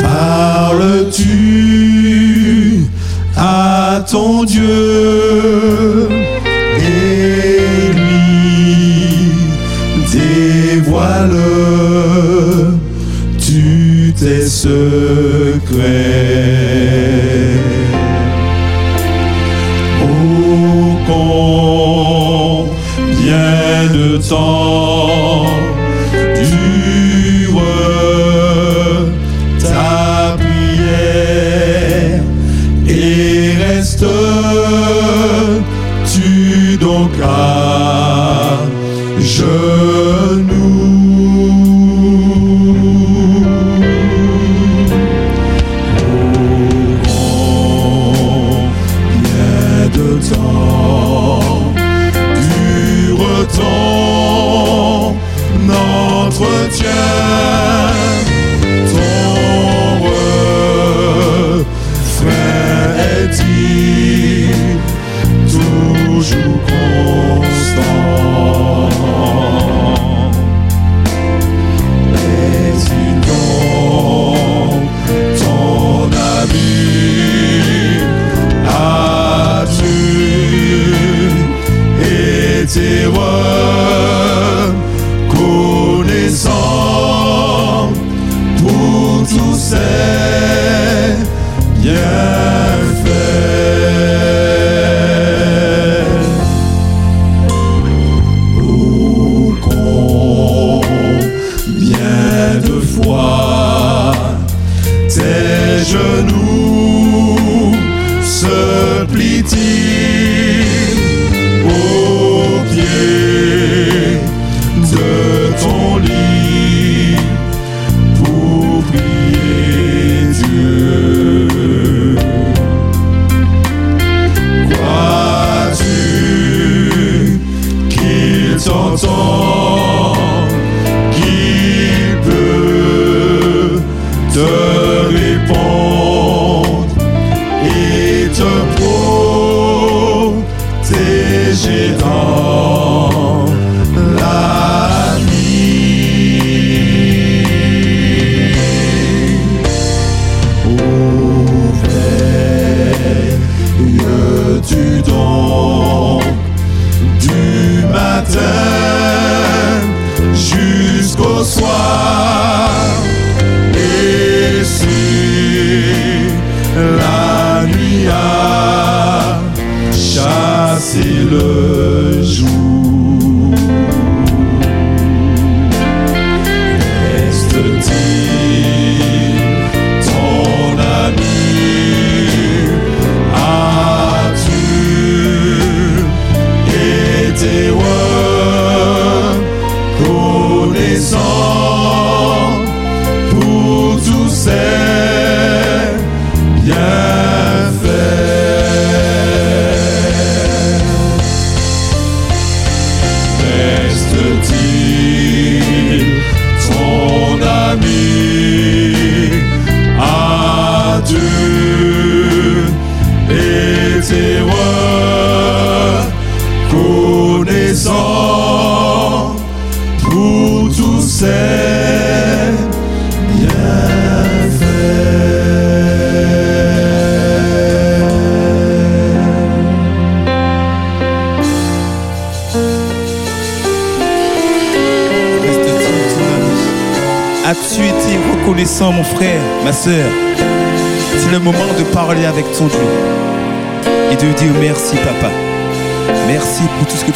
parles-tu à ton Dieu? Et lui dévoile tu tes secrets. Oh, combien de temps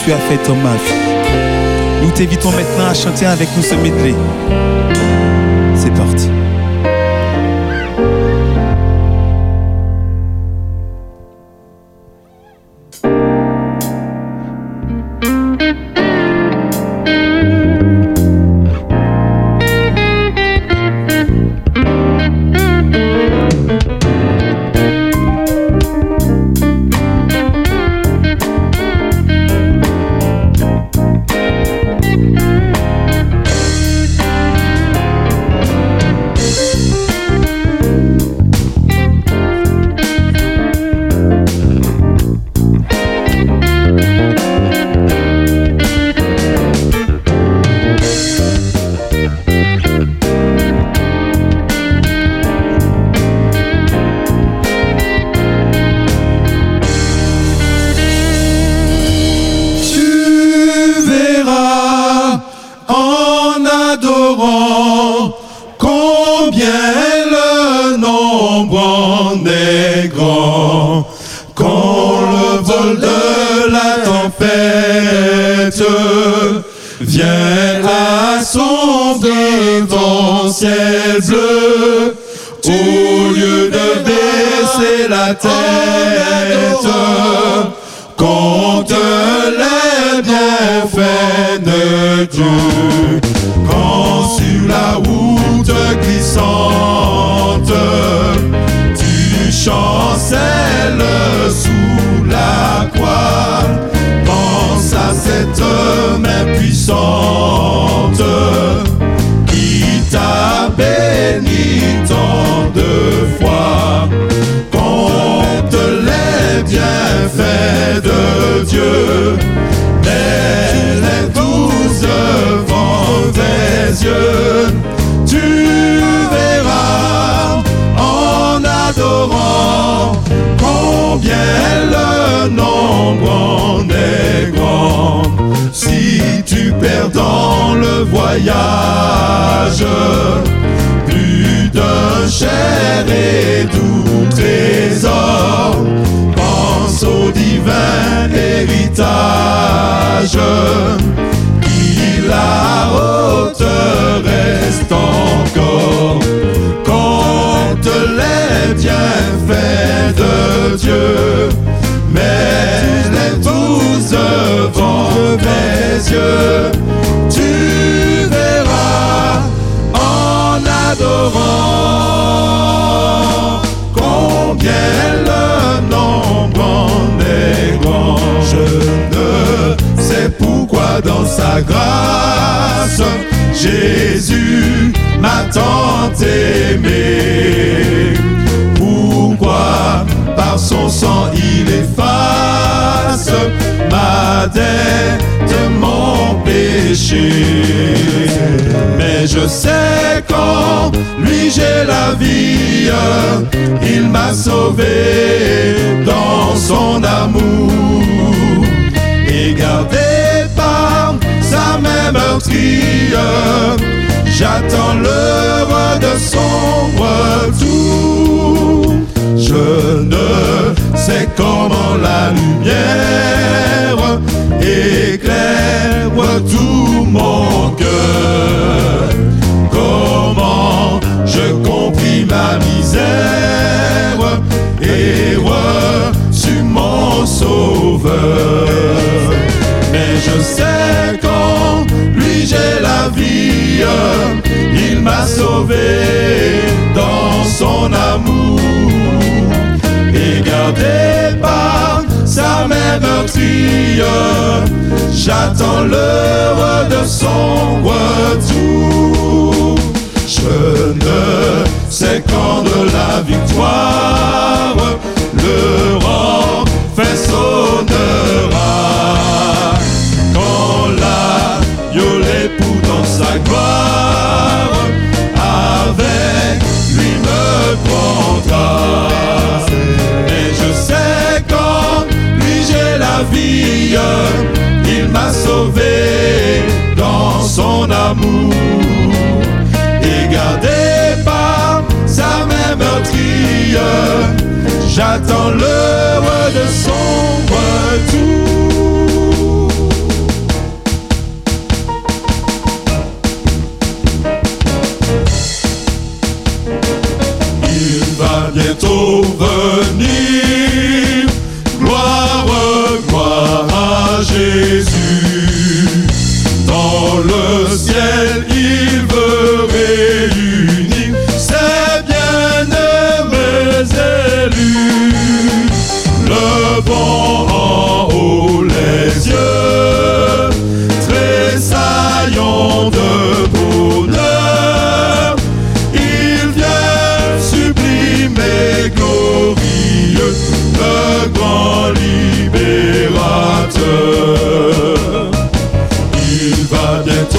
tu as fait dans ma vie. Nous t'évitons maintenant à chanter avec nous ce medley. C'est parti. Dette, mon péché. Mais je sais qu'en lui j'ai la vie, il m'a sauvé dans son amour et gardé par sa même meurtrière. J'attends l'heure de son retour. Je ne sais comment la lumière éclaire tout mon cœur. Comment je compris ma misère et reçu mon sauveur. Mais je sais qu'en lui j'ai la vie, il m'a sauvé dans son amour et gardé sa même meurtrière. J'attends l'heure de son retour. Je ne sais quand de la victoire le rang fait sonnera. Quand la l'époux dans sa gloire avec lui me prendra. Et je sais il m'a sauvé dans son amour et gardé par sa même meurtrière. J'attends l'heure de son retour. Il va bientôt venir. Jésus. Dans le ciel, Father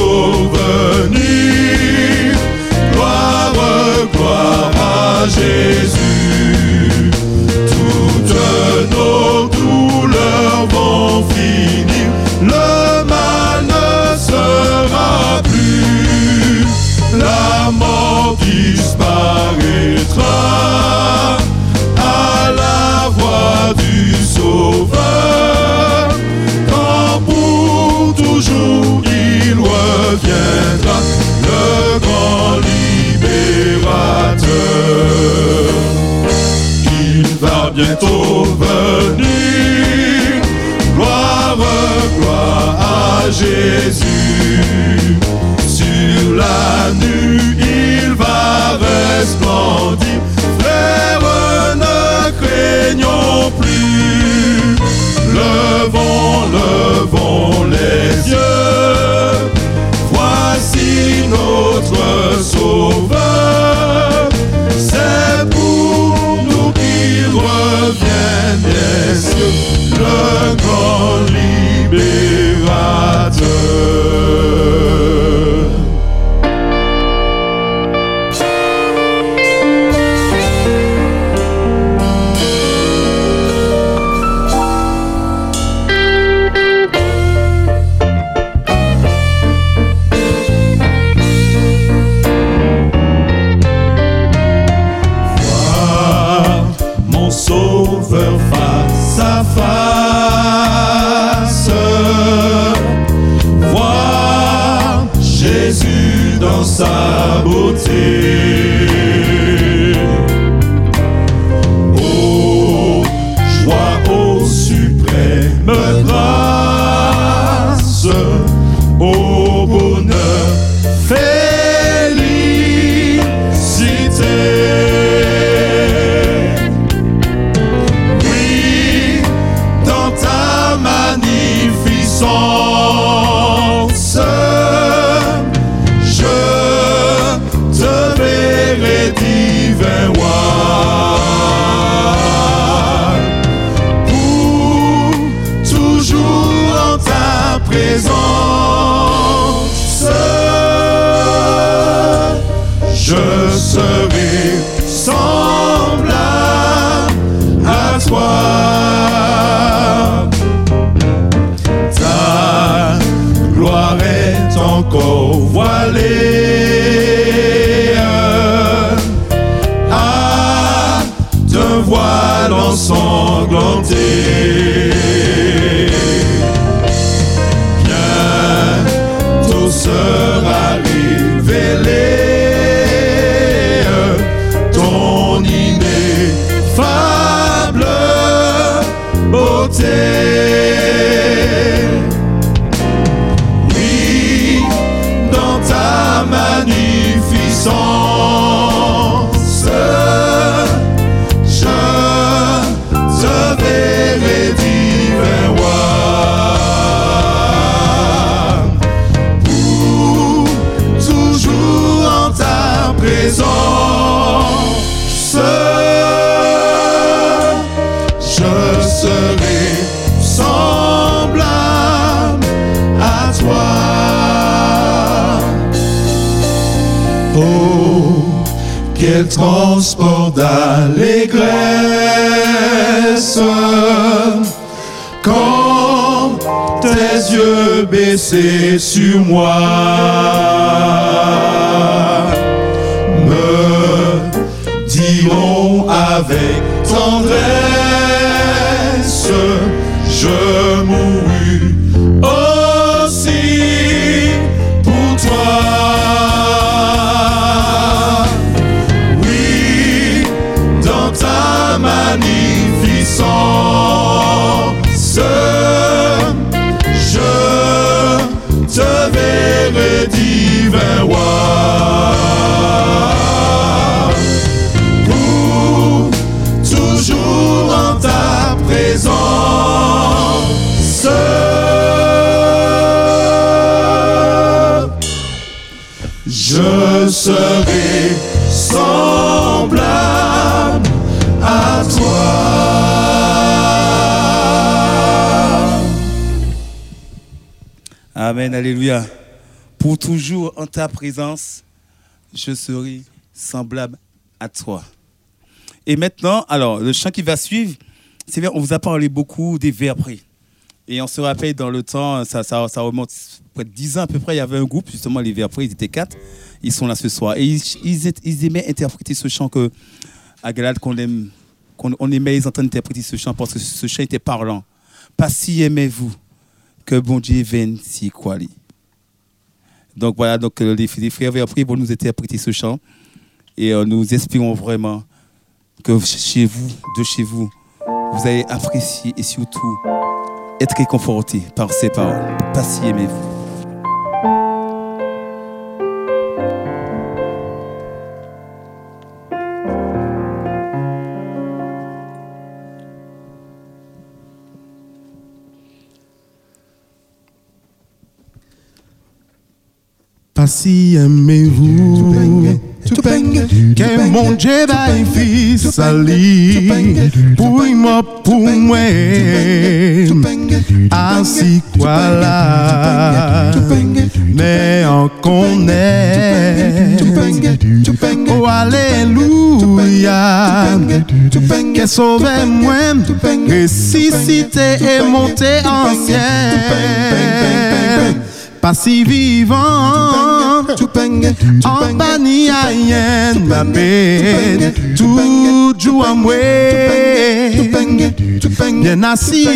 baissés sur alléluia. Pour toujours en ta présence, je serai semblable à toi. Et maintenant, alors, le chant qui va suivre, c'est vrai, on vous a parlé beaucoup des près. Et on se rappelle dans le temps, ça, remonte près de 10 ans à peu près, il y avait un groupe, justement, les près, ils étaient quatre. Ils sont là ce soir. Et ils, ils, ils aimaient interpréter ce chant que, à qu'on aime, qu'on on aimait les entendre interpréter ce chant parce que ce chant était parlant. Pas si aimez-vous que bon Dieu vienne si quoi. Donc voilà, donc euh, les, frères vers pour nous interpréter ce chant. Et euh, nous espérons vraiment que chez vous, de chez vous, vous allez apprécier et surtout être réconforté par ces paroles. Pas si aimez-vous. Pas si aimez-vous que mon Dieu va fils sali pour moi pour moi ainsi quoi là mais on connaît oh alléluia que sauvé moi ressuscité et monté en ciel pas si vivant en banni à yen ma tout joue moi bien assuré.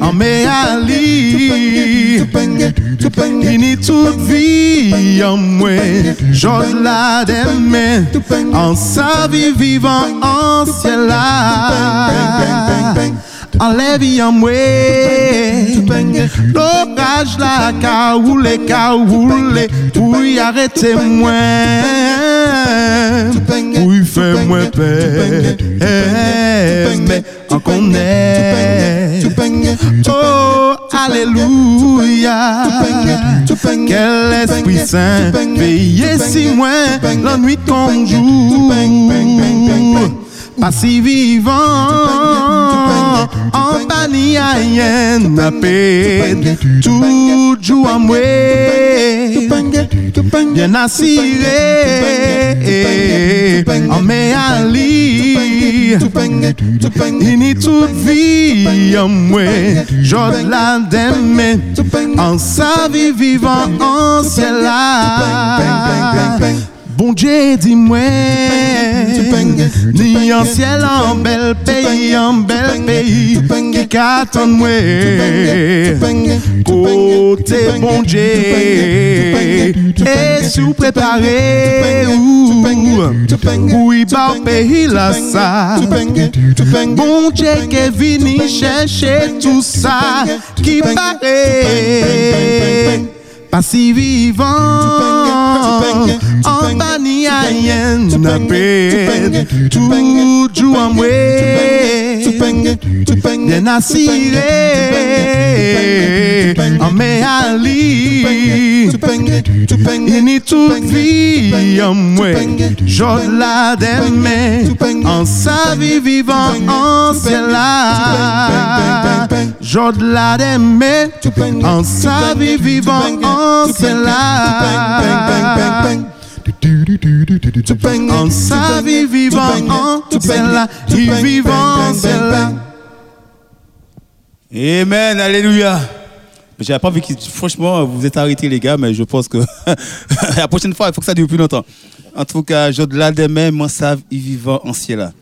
en méali Fini toute vie en moi J'ose la demain. En sa vie vivant en ciel là Enlève en moi L'orage la ka roule ka roule Pour y arrêter moi? Pour y faire moins peur? Mais Oh Alléluia. Quel Esprit Saint Veillez si moi. L'ennui qu'on joue. pas si vivant. En peine tout joue à moi bien assuré. En méali. Ini toute vie en moi j'ose la demain en sa vie vivant en ciel là Bon Dieu, dis-moi, ni en ciel, en bel pays, en bel pays, qui qu'attend moi, côté bon Dieu, et sous préparé, ou, oui, bah, pays là, ça, bon Dieu, qui vini chercher tout ça, qui paraît pas si vivant. En banni à yen na peine tout joue en moi bien assuré. en méali ini toute vie en moi. j'ose la demain en sa vie vivant en ciel là. j'ose la demain en sa vie vivant en ciel là en sa vie vivant en là il vivant en là Amen, alléluia. J'avais pas vu que, franchement, vous êtes arrêtés, les gars, mais je pense que la prochaine fois, il faut que ça dure plus longtemps. En tout cas, je de là demain, moi, savent, y vivant en ciel là.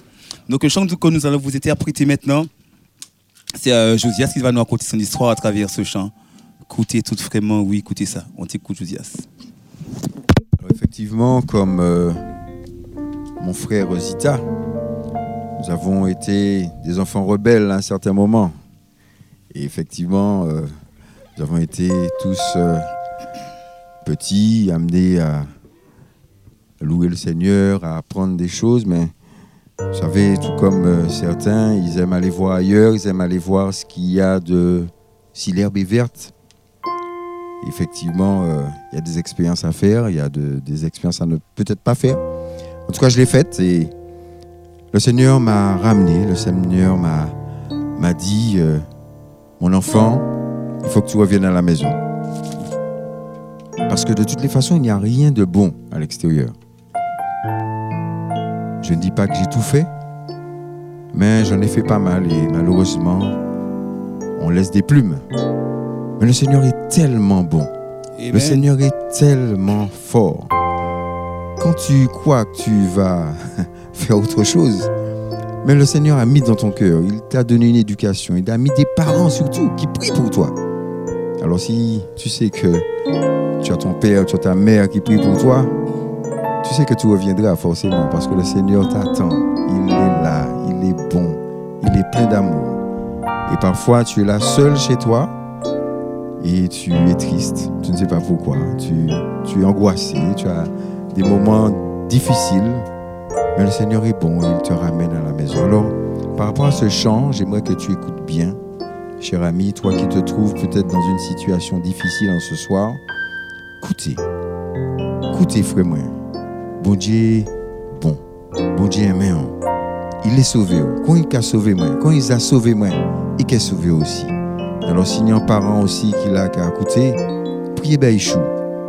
Donc, le chant que nous allons vous interpréter maintenant, c'est euh, Josias qui va nous raconter son histoire à travers ce chant. Écoutez tout vraiment, oui, écoutez ça. On t'écoute, Josias. Effectivement, comme euh, mon frère Zita, nous avons été des enfants rebelles à un certain moment. Et effectivement, euh, nous avons été tous euh, petits, amenés à louer le Seigneur, à apprendre des choses, mais vous savez, tout comme certains, ils aiment aller voir ailleurs, ils aiment aller voir ce qu'il y a de... si l'herbe est verte. Effectivement, euh, il y a des expériences à faire, il y a de- des expériences à ne peut-être pas faire. En tout cas, je l'ai faite et le Seigneur m'a ramené, le Seigneur m'a m'a dit, euh, mon enfant, il faut que tu reviennes à la maison. Parce que de toutes les façons, il n'y a rien de bon à l'extérieur. Je ne dis pas que j'ai tout fait, mais j'en ai fait pas mal et malheureusement, on laisse des plumes. Mais le Seigneur est tellement bon. Le Seigneur est tellement fort. Quand tu crois que tu vas faire autre chose, mais le Seigneur a mis dans ton cœur, il t'a donné une éducation, il a mis des parents surtout qui prient pour toi. Alors si tu sais que tu as ton père, tu as ta mère qui prie pour toi, tu sais que tu reviendras forcément parce que le Seigneur t'attend. Il est là, il est bon, il est plein d'amour. Et parfois tu es là seul chez toi, et tu es triste, tu ne sais pas pourquoi, tu, es angoissé, tu as des moments difficiles, mais le Seigneur est bon. Il te ramène à la maison. Alors, par rapport à ce chant, j'aimerais que tu écoutes bien, cher ami, toi qui te trouves peut-être dans une situation difficile en ce soir, écoutez, écoutez vraiment. Bon Dieu, bon, bon Dieu aimé, il est sauvé. Quand il a sauvé moi, quand il a sauvé moi, il est sauvé aussi. Alors, s'il y a un parent aussi qui l'a qu'à écouter, priez Baïchou,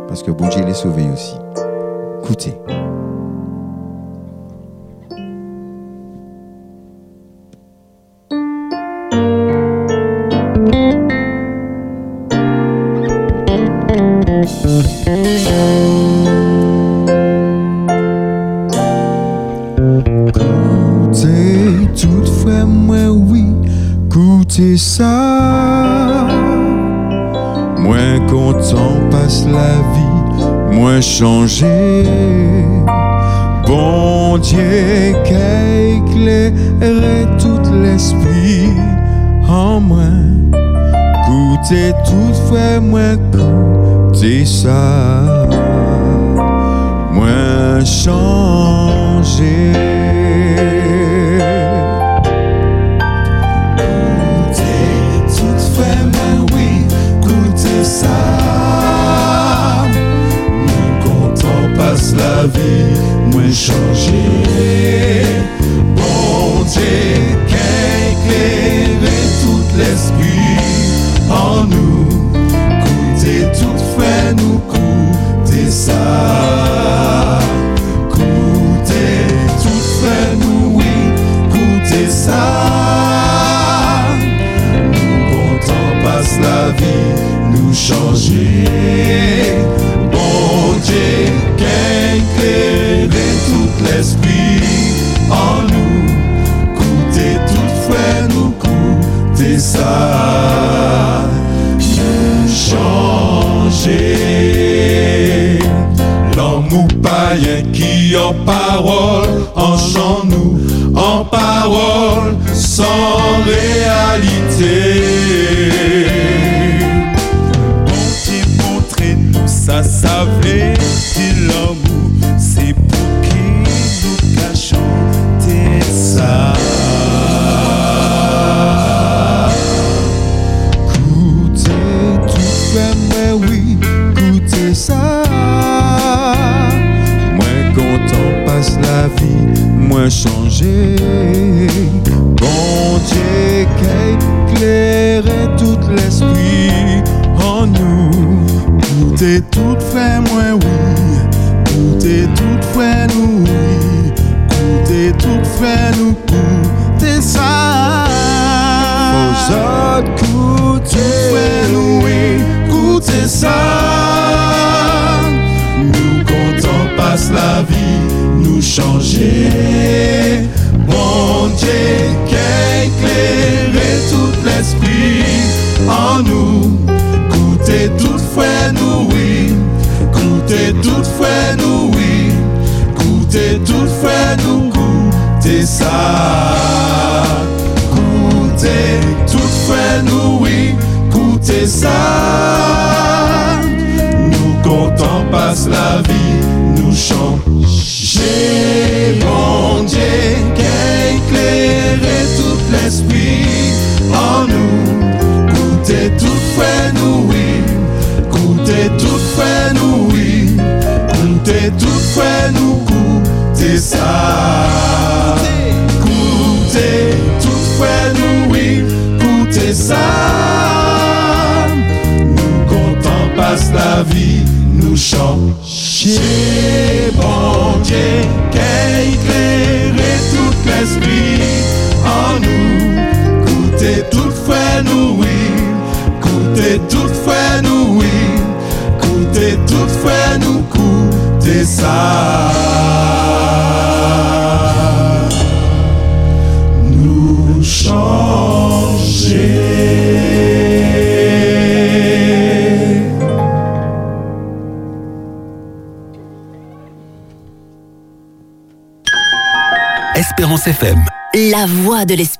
parce que bon Dieu les sauvé aussi. Écoutez. C'est toutefois moins que ça, moins changé. did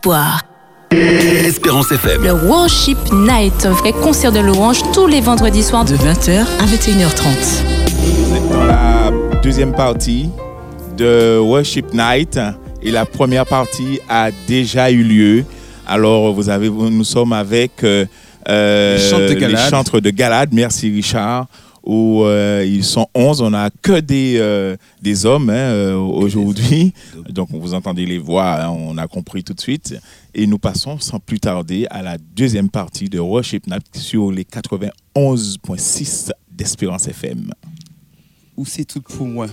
espoir. Espérance FM. Le Worship Night, les concert de louange tous les vendredis soirs de 20h à 21h30. Vous êtes dans la deuxième partie de Worship Night et la première partie a déjà eu lieu. Alors, vous avez, nous sommes avec euh, euh les, chantres les de Galade. Merci Richard où euh, ils sont 11, on n'a que des, euh, des hommes hein, euh, aujourd'hui. Donc, vous entendez les voix, hein, on a compris tout de suite. Et nous passons sans plus tarder à la deuxième partie de Worship Night sur les 91.6 d'Espérance FM. Ou c'est tout pour moi.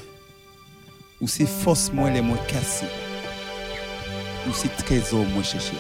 Ou c'est force moi les moins cassés. Ou c'est trésor moins cherché.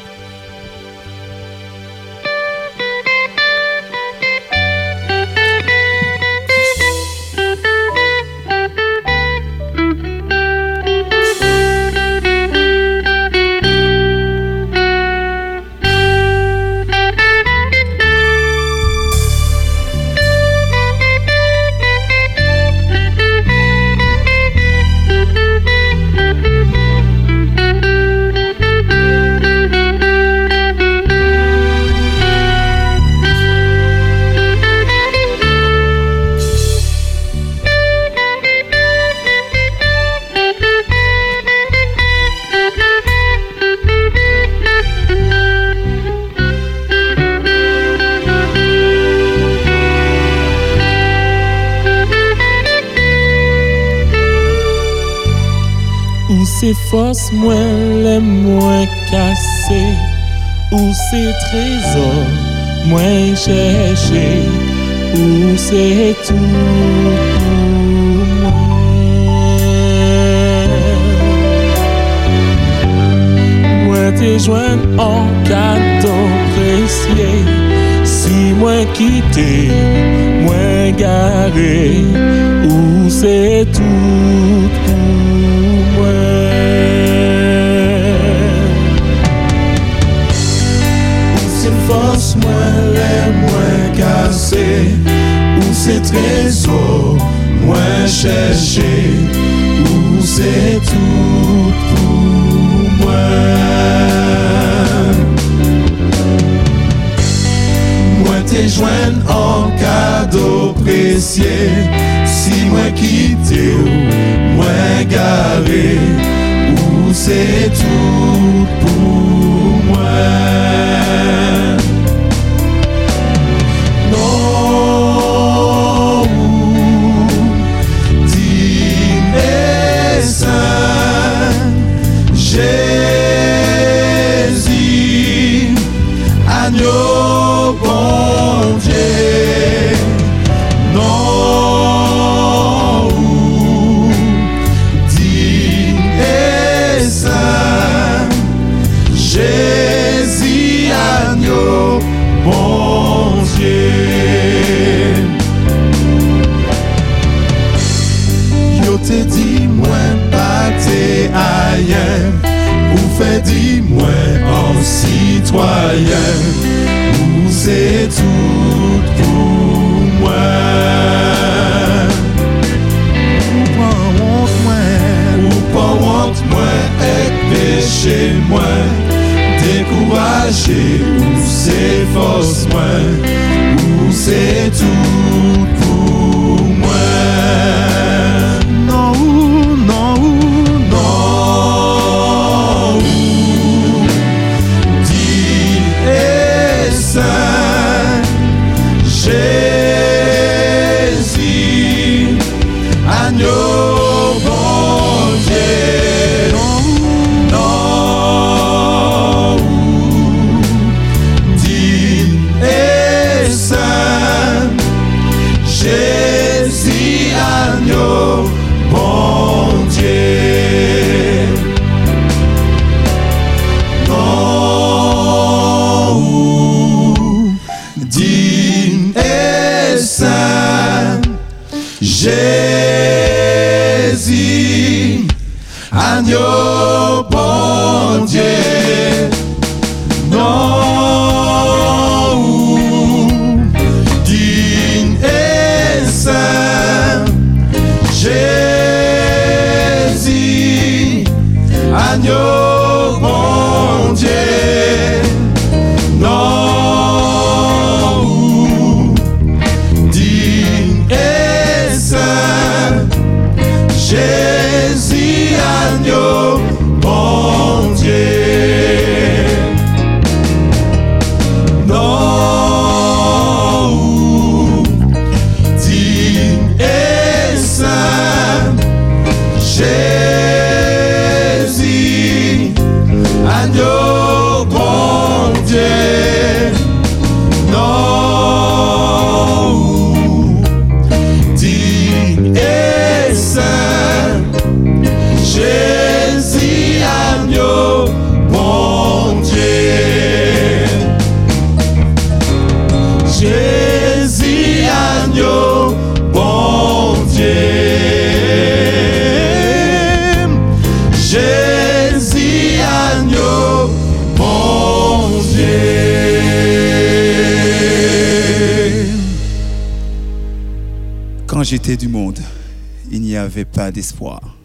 Ou c'est force moins les moins cassés. Ou c'est trésor moins cherché Ou c'est tout pour moi. Moi te joindre en cadeau précieux. Si moi quitté, moi garé Ou c'est tout pour moins les moins cassés Ou c'est trésor moins cherché Ou c'est tout pour moi. Moi te joindre en cadeau précieux Si moi quitté ou moi garé Ou c'est tout pour moi j'étais du monde, il n'y avait pas d'espoir.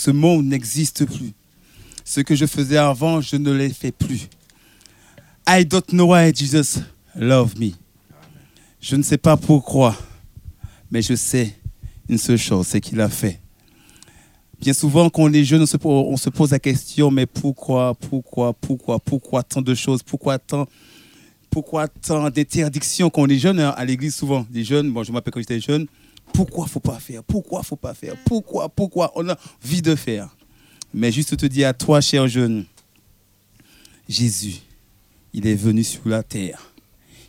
Ce monde n'existe plus. Ce que je faisais avant, je ne l'ai fait plus. I don't know why Jesus love me. Je ne sais pas pourquoi, mais je sais une seule chose, c'est qu'il a fait. Bien souvent, quand on est jeune, on se, po- on se pose la question, mais pourquoi, pourquoi, pourquoi, pourquoi tant de choses, pourquoi tant, pourquoi tant d'interdictions quand on est jeune hein, à l'église souvent, les jeunes, bon, je m'appelle quand j'étais jeune, pourquoi faut pas faire, pourquoi faut pas faire, pourquoi, pourquoi, on a envie de faire? Mais juste te dire à toi, cher jeune, Jésus, il est venu sur la terre.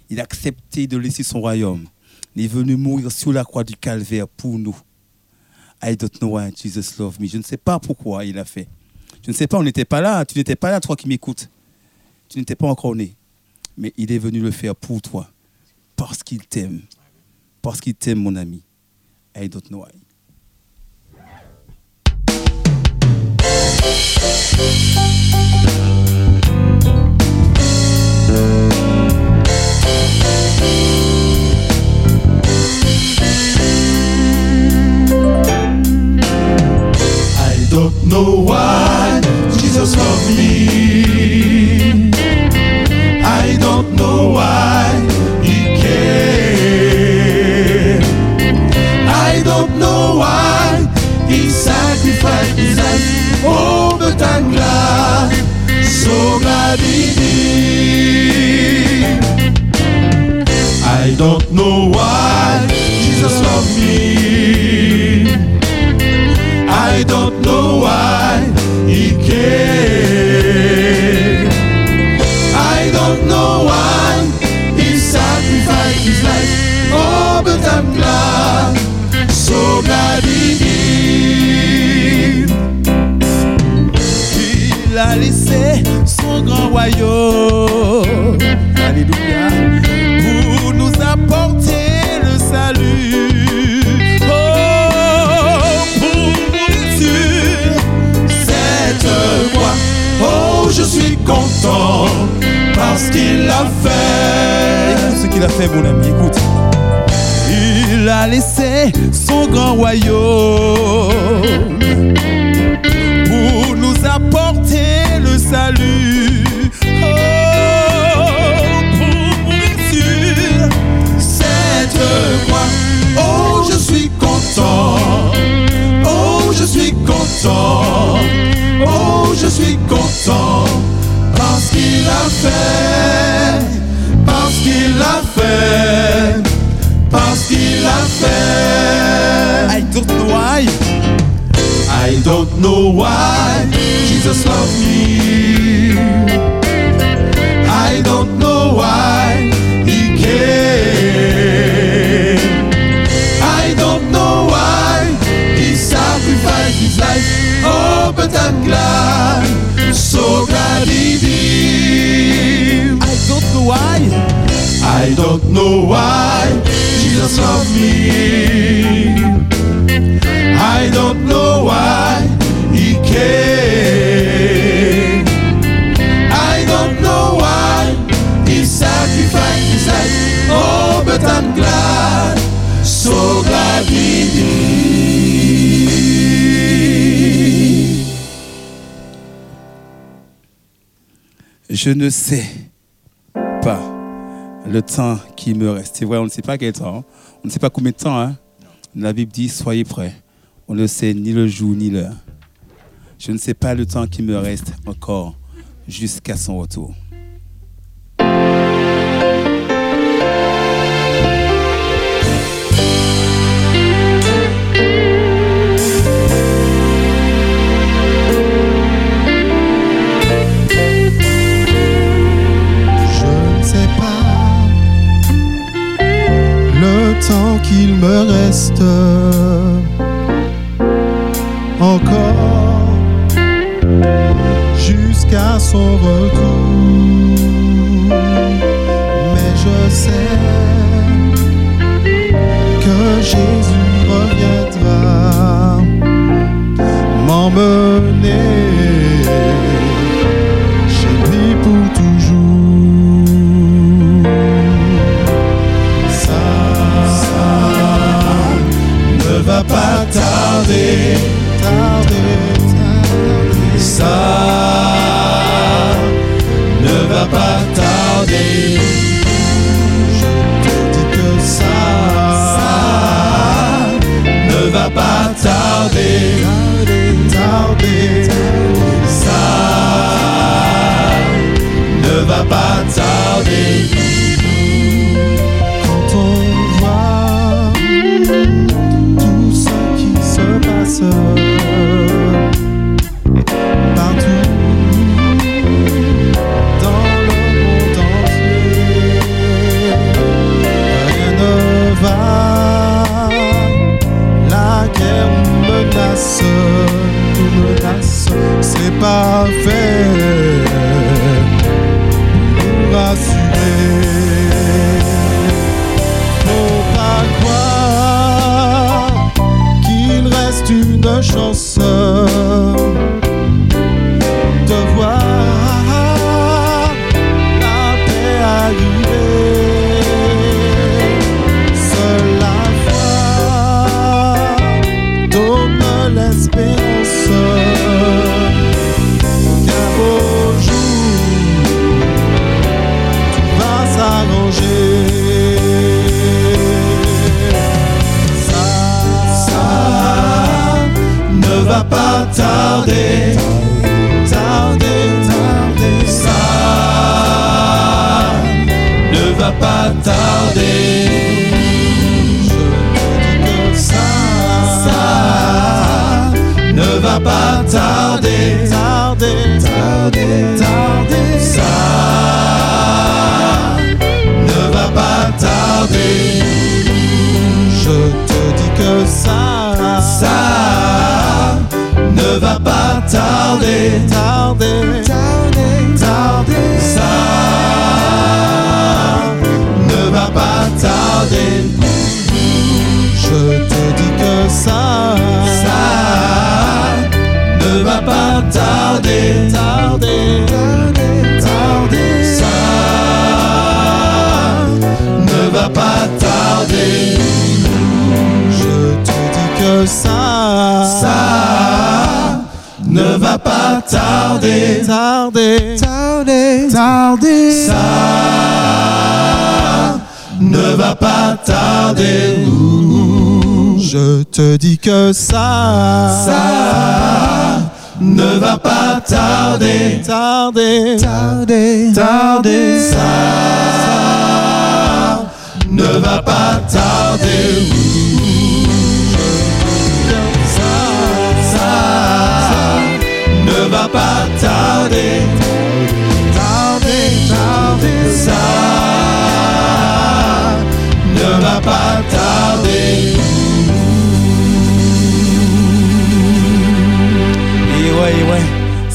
Il a accepté de laisser son royaume. Il est venu mourir sur la croix du calvaire pour nous. I don't know why Jesus loved me. Je ne sais pas pourquoi il a fait. Je ne sais pas, on n'était pas là. Tu n'étais pas là, toi qui m'écoutes. Tu n'étais pas encore né. Mais il est venu le faire pour toi. Parce qu'il t'aime. Parce qu'il t'aime, mon ami. I don't know why. I don't know why Jesus loved me. I don't know why sacrificed His life. Oh, but I'm glad, so glad did. I don't know why Jesus loved me. I don't know why he came. I don't know why he sacrificed his life. Oh, but I'm glad, so glad he did. A laissé son grand royaume. Alléluia. Pour nous apporter le salut. Oh, pour sur Cette croix, oh, je suis content parce qu'il l'a fait. Ce qu'il a fait, mon ami, écoute. Il a laissé son grand royaume nous apporter le salut. Oh, pour sur cette croix. Oh, je suis content. Oh, je suis content. Oh, je suis content. Parce qu'il a fait. Parce qu'il a fait. Parce qu'il a fait. I don't know why. I don't know why Jesus loved me. I don't know why he came. I don't know why he sacrificed his life. Oh, but I'm glad, so glad he did. I don't know why. I don't know why Jesus loved me. I don't know why he came. Je ne sais pas le temps qui me reste. C'est vrai, on ne sait pas quel temps. hein. On ne sait pas combien de temps. hein. La Bible dit soyez prêts. On ne sait ni le jour ni l'heure. Je ne sais pas le temps qui me reste encore jusqu'à son retour. Temps qu'il me reste encore jusqu'à son retour. Mais je sais que Jésus reviendra m'emmener va pas tarder, tarder, tarder. Ça ne va pas tarder. Je te dis que ça, ça ne va pas tarder, tarder, tarder. Ça ne va pas tarder.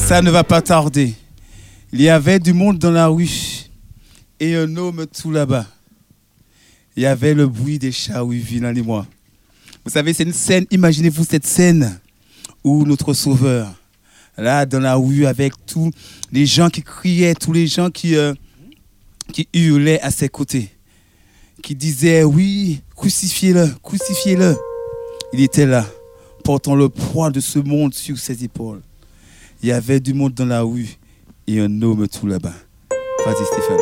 Ça ne va pas tarder. Il y avait du monde dans la rue et un homme tout là-bas. Il y avait le bruit des chats, oui, vilain les moi. Vous savez, c'est une scène, imaginez-vous cette scène où notre sauveur, là, dans la rue, avec tous les gens qui criaient, tous les gens qui, euh, qui hurlaient à ses côtés, qui disaient, oui, crucifiez-le, crucifiez-le. Il était là, portant le poids de ce monde sur ses épaules. Il y avait du monde dans la rue et un homme tout là-bas. Vas-y Stéphane.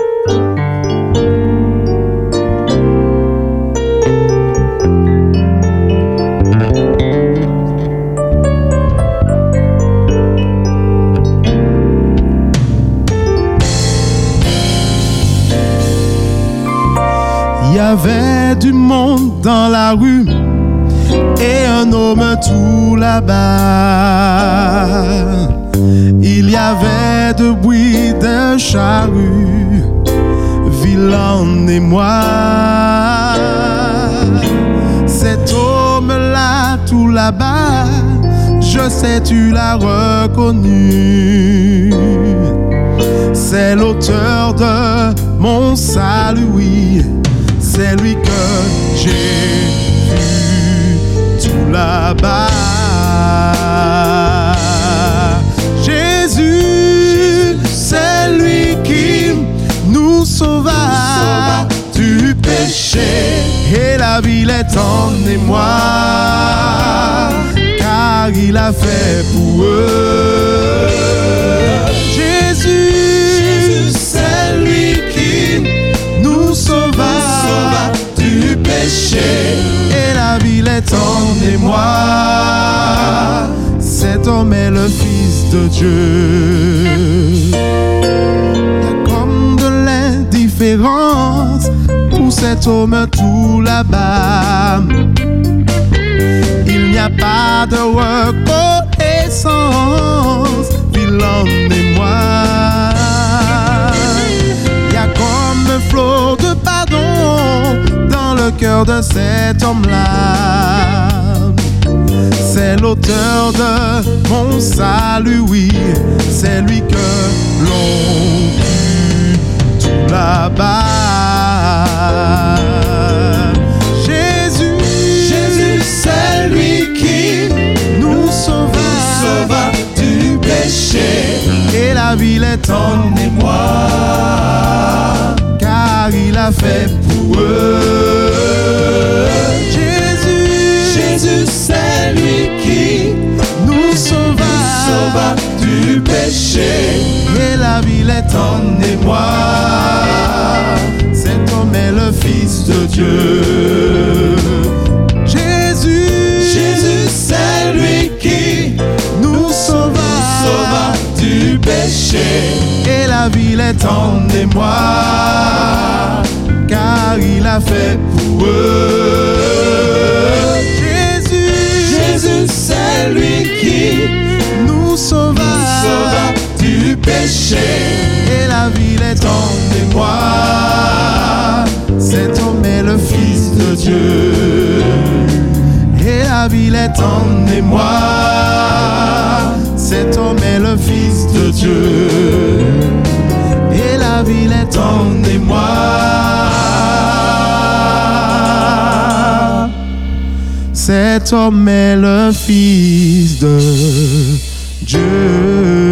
Il y avait du monde dans la rue et un homme tout là-bas. Il y avait de bruit d'un charrue, vilain et moi. Cet homme-là tout là-bas, je sais tu l'as reconnu. C'est l'auteur de mon salut, oui. C'est lui que j'ai vu tout là-bas. Sauva du péché. Et la ville est en émoi, car il a fait pour eux. Jésus, c'est lui qui nous sauva, du péché. Et la ville est en émoi. Cet homme est le Fils de Dieu. Pour cet homme tout là-bas. Il n'y a pas de reconnaissance, ville en émoi. Il y a comme un flot de pardon dans le cœur de cet homme-là. C'est l'auteur de mon salut, oui, c'est lui que l'on Jésus, Jésus, c'est lui qui nous sauva, sauva du péché. et la ville est en émoi, car il a fait pour eux. Jésus, Jésus, c'est lui qui nous sauva, sauva du péché. La ville est en émoi. Cet homme est le Fils de Dieu. Jésus, Jésus, c'est lui qui nous sauva, sauva du péché. et la ville est en émoi, car il a fait pour eux. Jésus, Jésus, c'est lui qui et la ville est en émoi. Cet homme est le Fils de Dieu, et la ville est en émoi. Cet homme est le Fils de Dieu, et la ville est en émoi. Cet homme est le Fils de Dieu.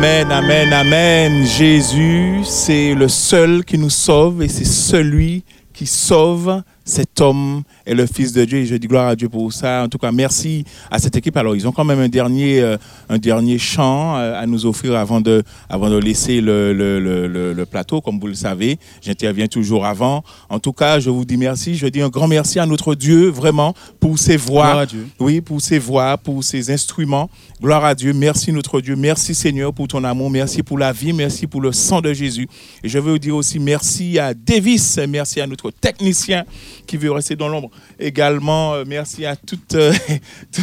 Amen, amen, amen. Jésus, c'est le seul qui nous sauve et c'est celui qui sauve cet homme est le Fils de Dieu et je dis gloire à Dieu pour ça. En tout cas, merci à cette équipe. Alors, ils ont quand même un dernier, euh, un dernier chant euh, à nous offrir avant de, avant de laisser le, le, le, le- le plateau, comme vous le savez. J'interviens toujours avant. En tout cas, je vous dis merci. Je dis un grand merci à notre Dieu, vraiment, pour ses voix. Gloire à Dieu. Oui, pour ses voix, pour ses instruments. Gloire à Dieu. Merci notre Dieu. Merci Seigneur pour ton amour. Merci pour la vie. Merci pour le sang de Jésus. Et je veux vous dire aussi merci à Davis. Merci à notre technicien qui veut rester dans l'ombre. Également, euh, merci à toutes... euh, tout-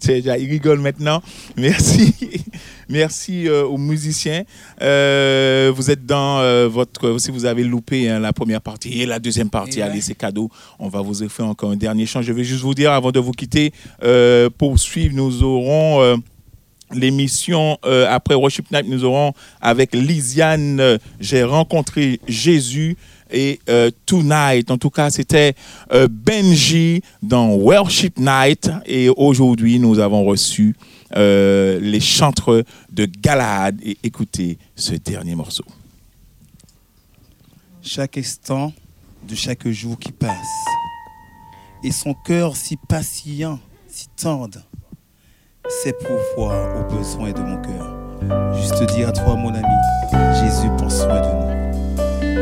C'est déjà, il rigole maintenant. Merci. Merci euh, aux musiciens. Euh, vous êtes dans euh, votre... Si vous avez loupé hein, la première partie et la deuxième partie, allez, c'est cadeau. On va vous offrir encore un dernier chant. Je vais juste vous dire, avant de vous quitter, pour suivre, nous aurons... L'émission après Worship Night, nous aurons avec Lisiane, j'ai rencontré Jésus et euh, Tonight. En tout cas, c'était euh, Benji dans Worship Night et aujourd'hui, nous avons reçu euh, les chantres de Galahad et écoutez ce dernier morceau. chaque instant de chaque jour qui passe. Et son cœur si patient, si tendre, c'est pour voir aux besoins de mon cœur. Juste dire à toi, mon ami, Jésus prend soin de nous.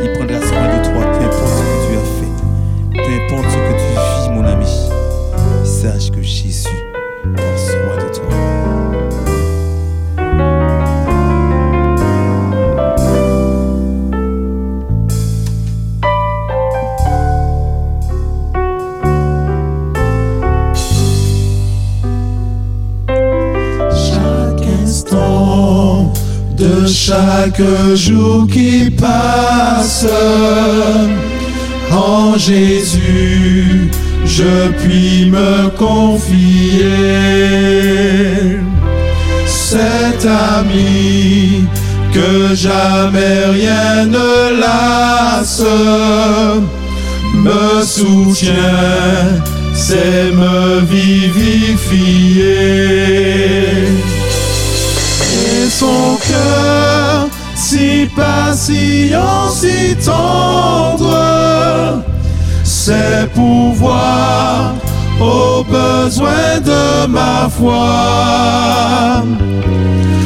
Il prendra soin de toi, peu importe ce que tu as fait, peu importe ce que tu vis, mon ami. Sache que Jésus prend soin de toi. Chaque jour qui passe, en Jésus, je puis me confier. Cet ami que jamais rien ne lasse me soutient, c'est me vivifier. Son cœur si patient, si tendre, c'est pouvoir aux besoins de ma foi.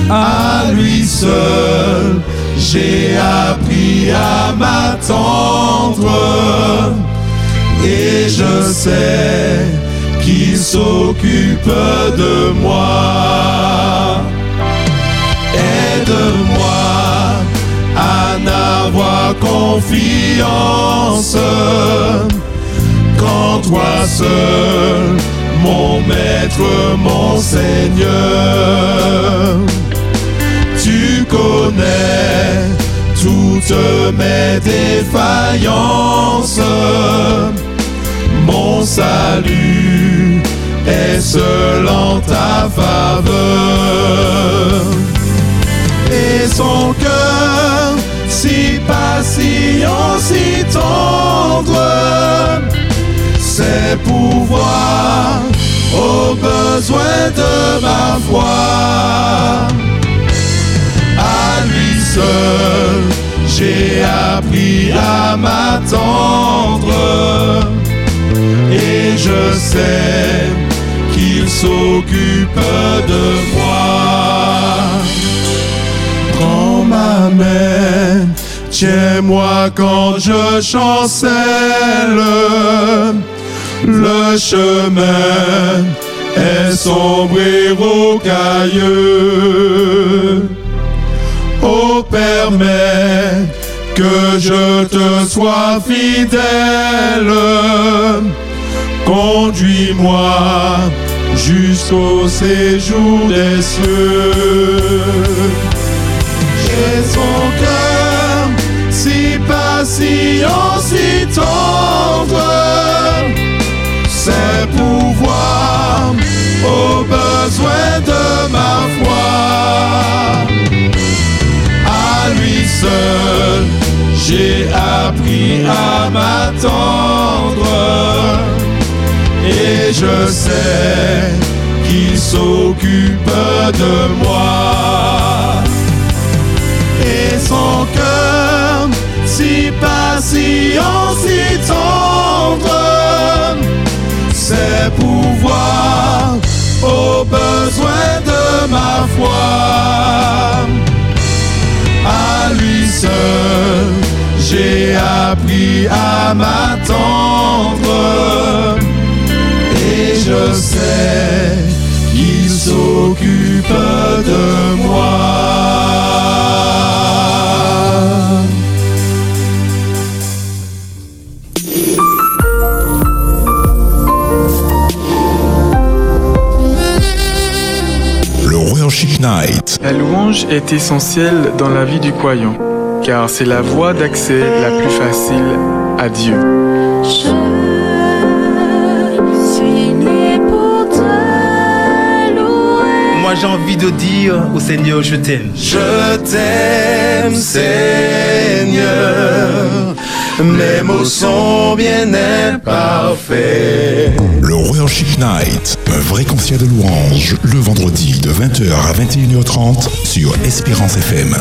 À lui seul, j'ai appris à m'attendre et je sais qu'il s'occupe de moi. Aide-moi à n'avoir confiance qu'en toi seul, mon maître, mon Seigneur. Tu connais toutes mes défaillances. Mon salut est seul en ta faveur. Et son cœur si patient, si tendre, c'est pouvoir aux besoins de ma foi. À lui seul, j'ai appris à m'attendre et je sais qu'il s'occupe de moi. Main, tiens-moi quand je chancelle. Le chemin est sombre et rocailleux. Oh, permets que je te sois fidèle. Conduis-moi jusqu'au séjour des cieux. Son cœur si patient, si tendre, c'est pouvoir aux besoins de ma foi. À lui seul, j'ai appris à m'attendre et je sais qu'il s'occupe de moi. Si patient, si tendre, c'est pouvoir aux besoins de ma foi. À lui seul, j'ai appris à m'attendre et je sais qu'il s'occupe de moi. Chic Night. La louange est essentielle dans la vie du croyant, car c'est la voie d'accès la plus facile à Dieu. Je suis né pour te louer. Moi j'ai envie de dire au Seigneur, je t'aime. Je t'aime, Seigneur. Mes mots sont bien imparfaits. Le Royal Chic Night. Un vrai concert de louanges. Le vendredi de 20h à 21h30 sur Espérance FM.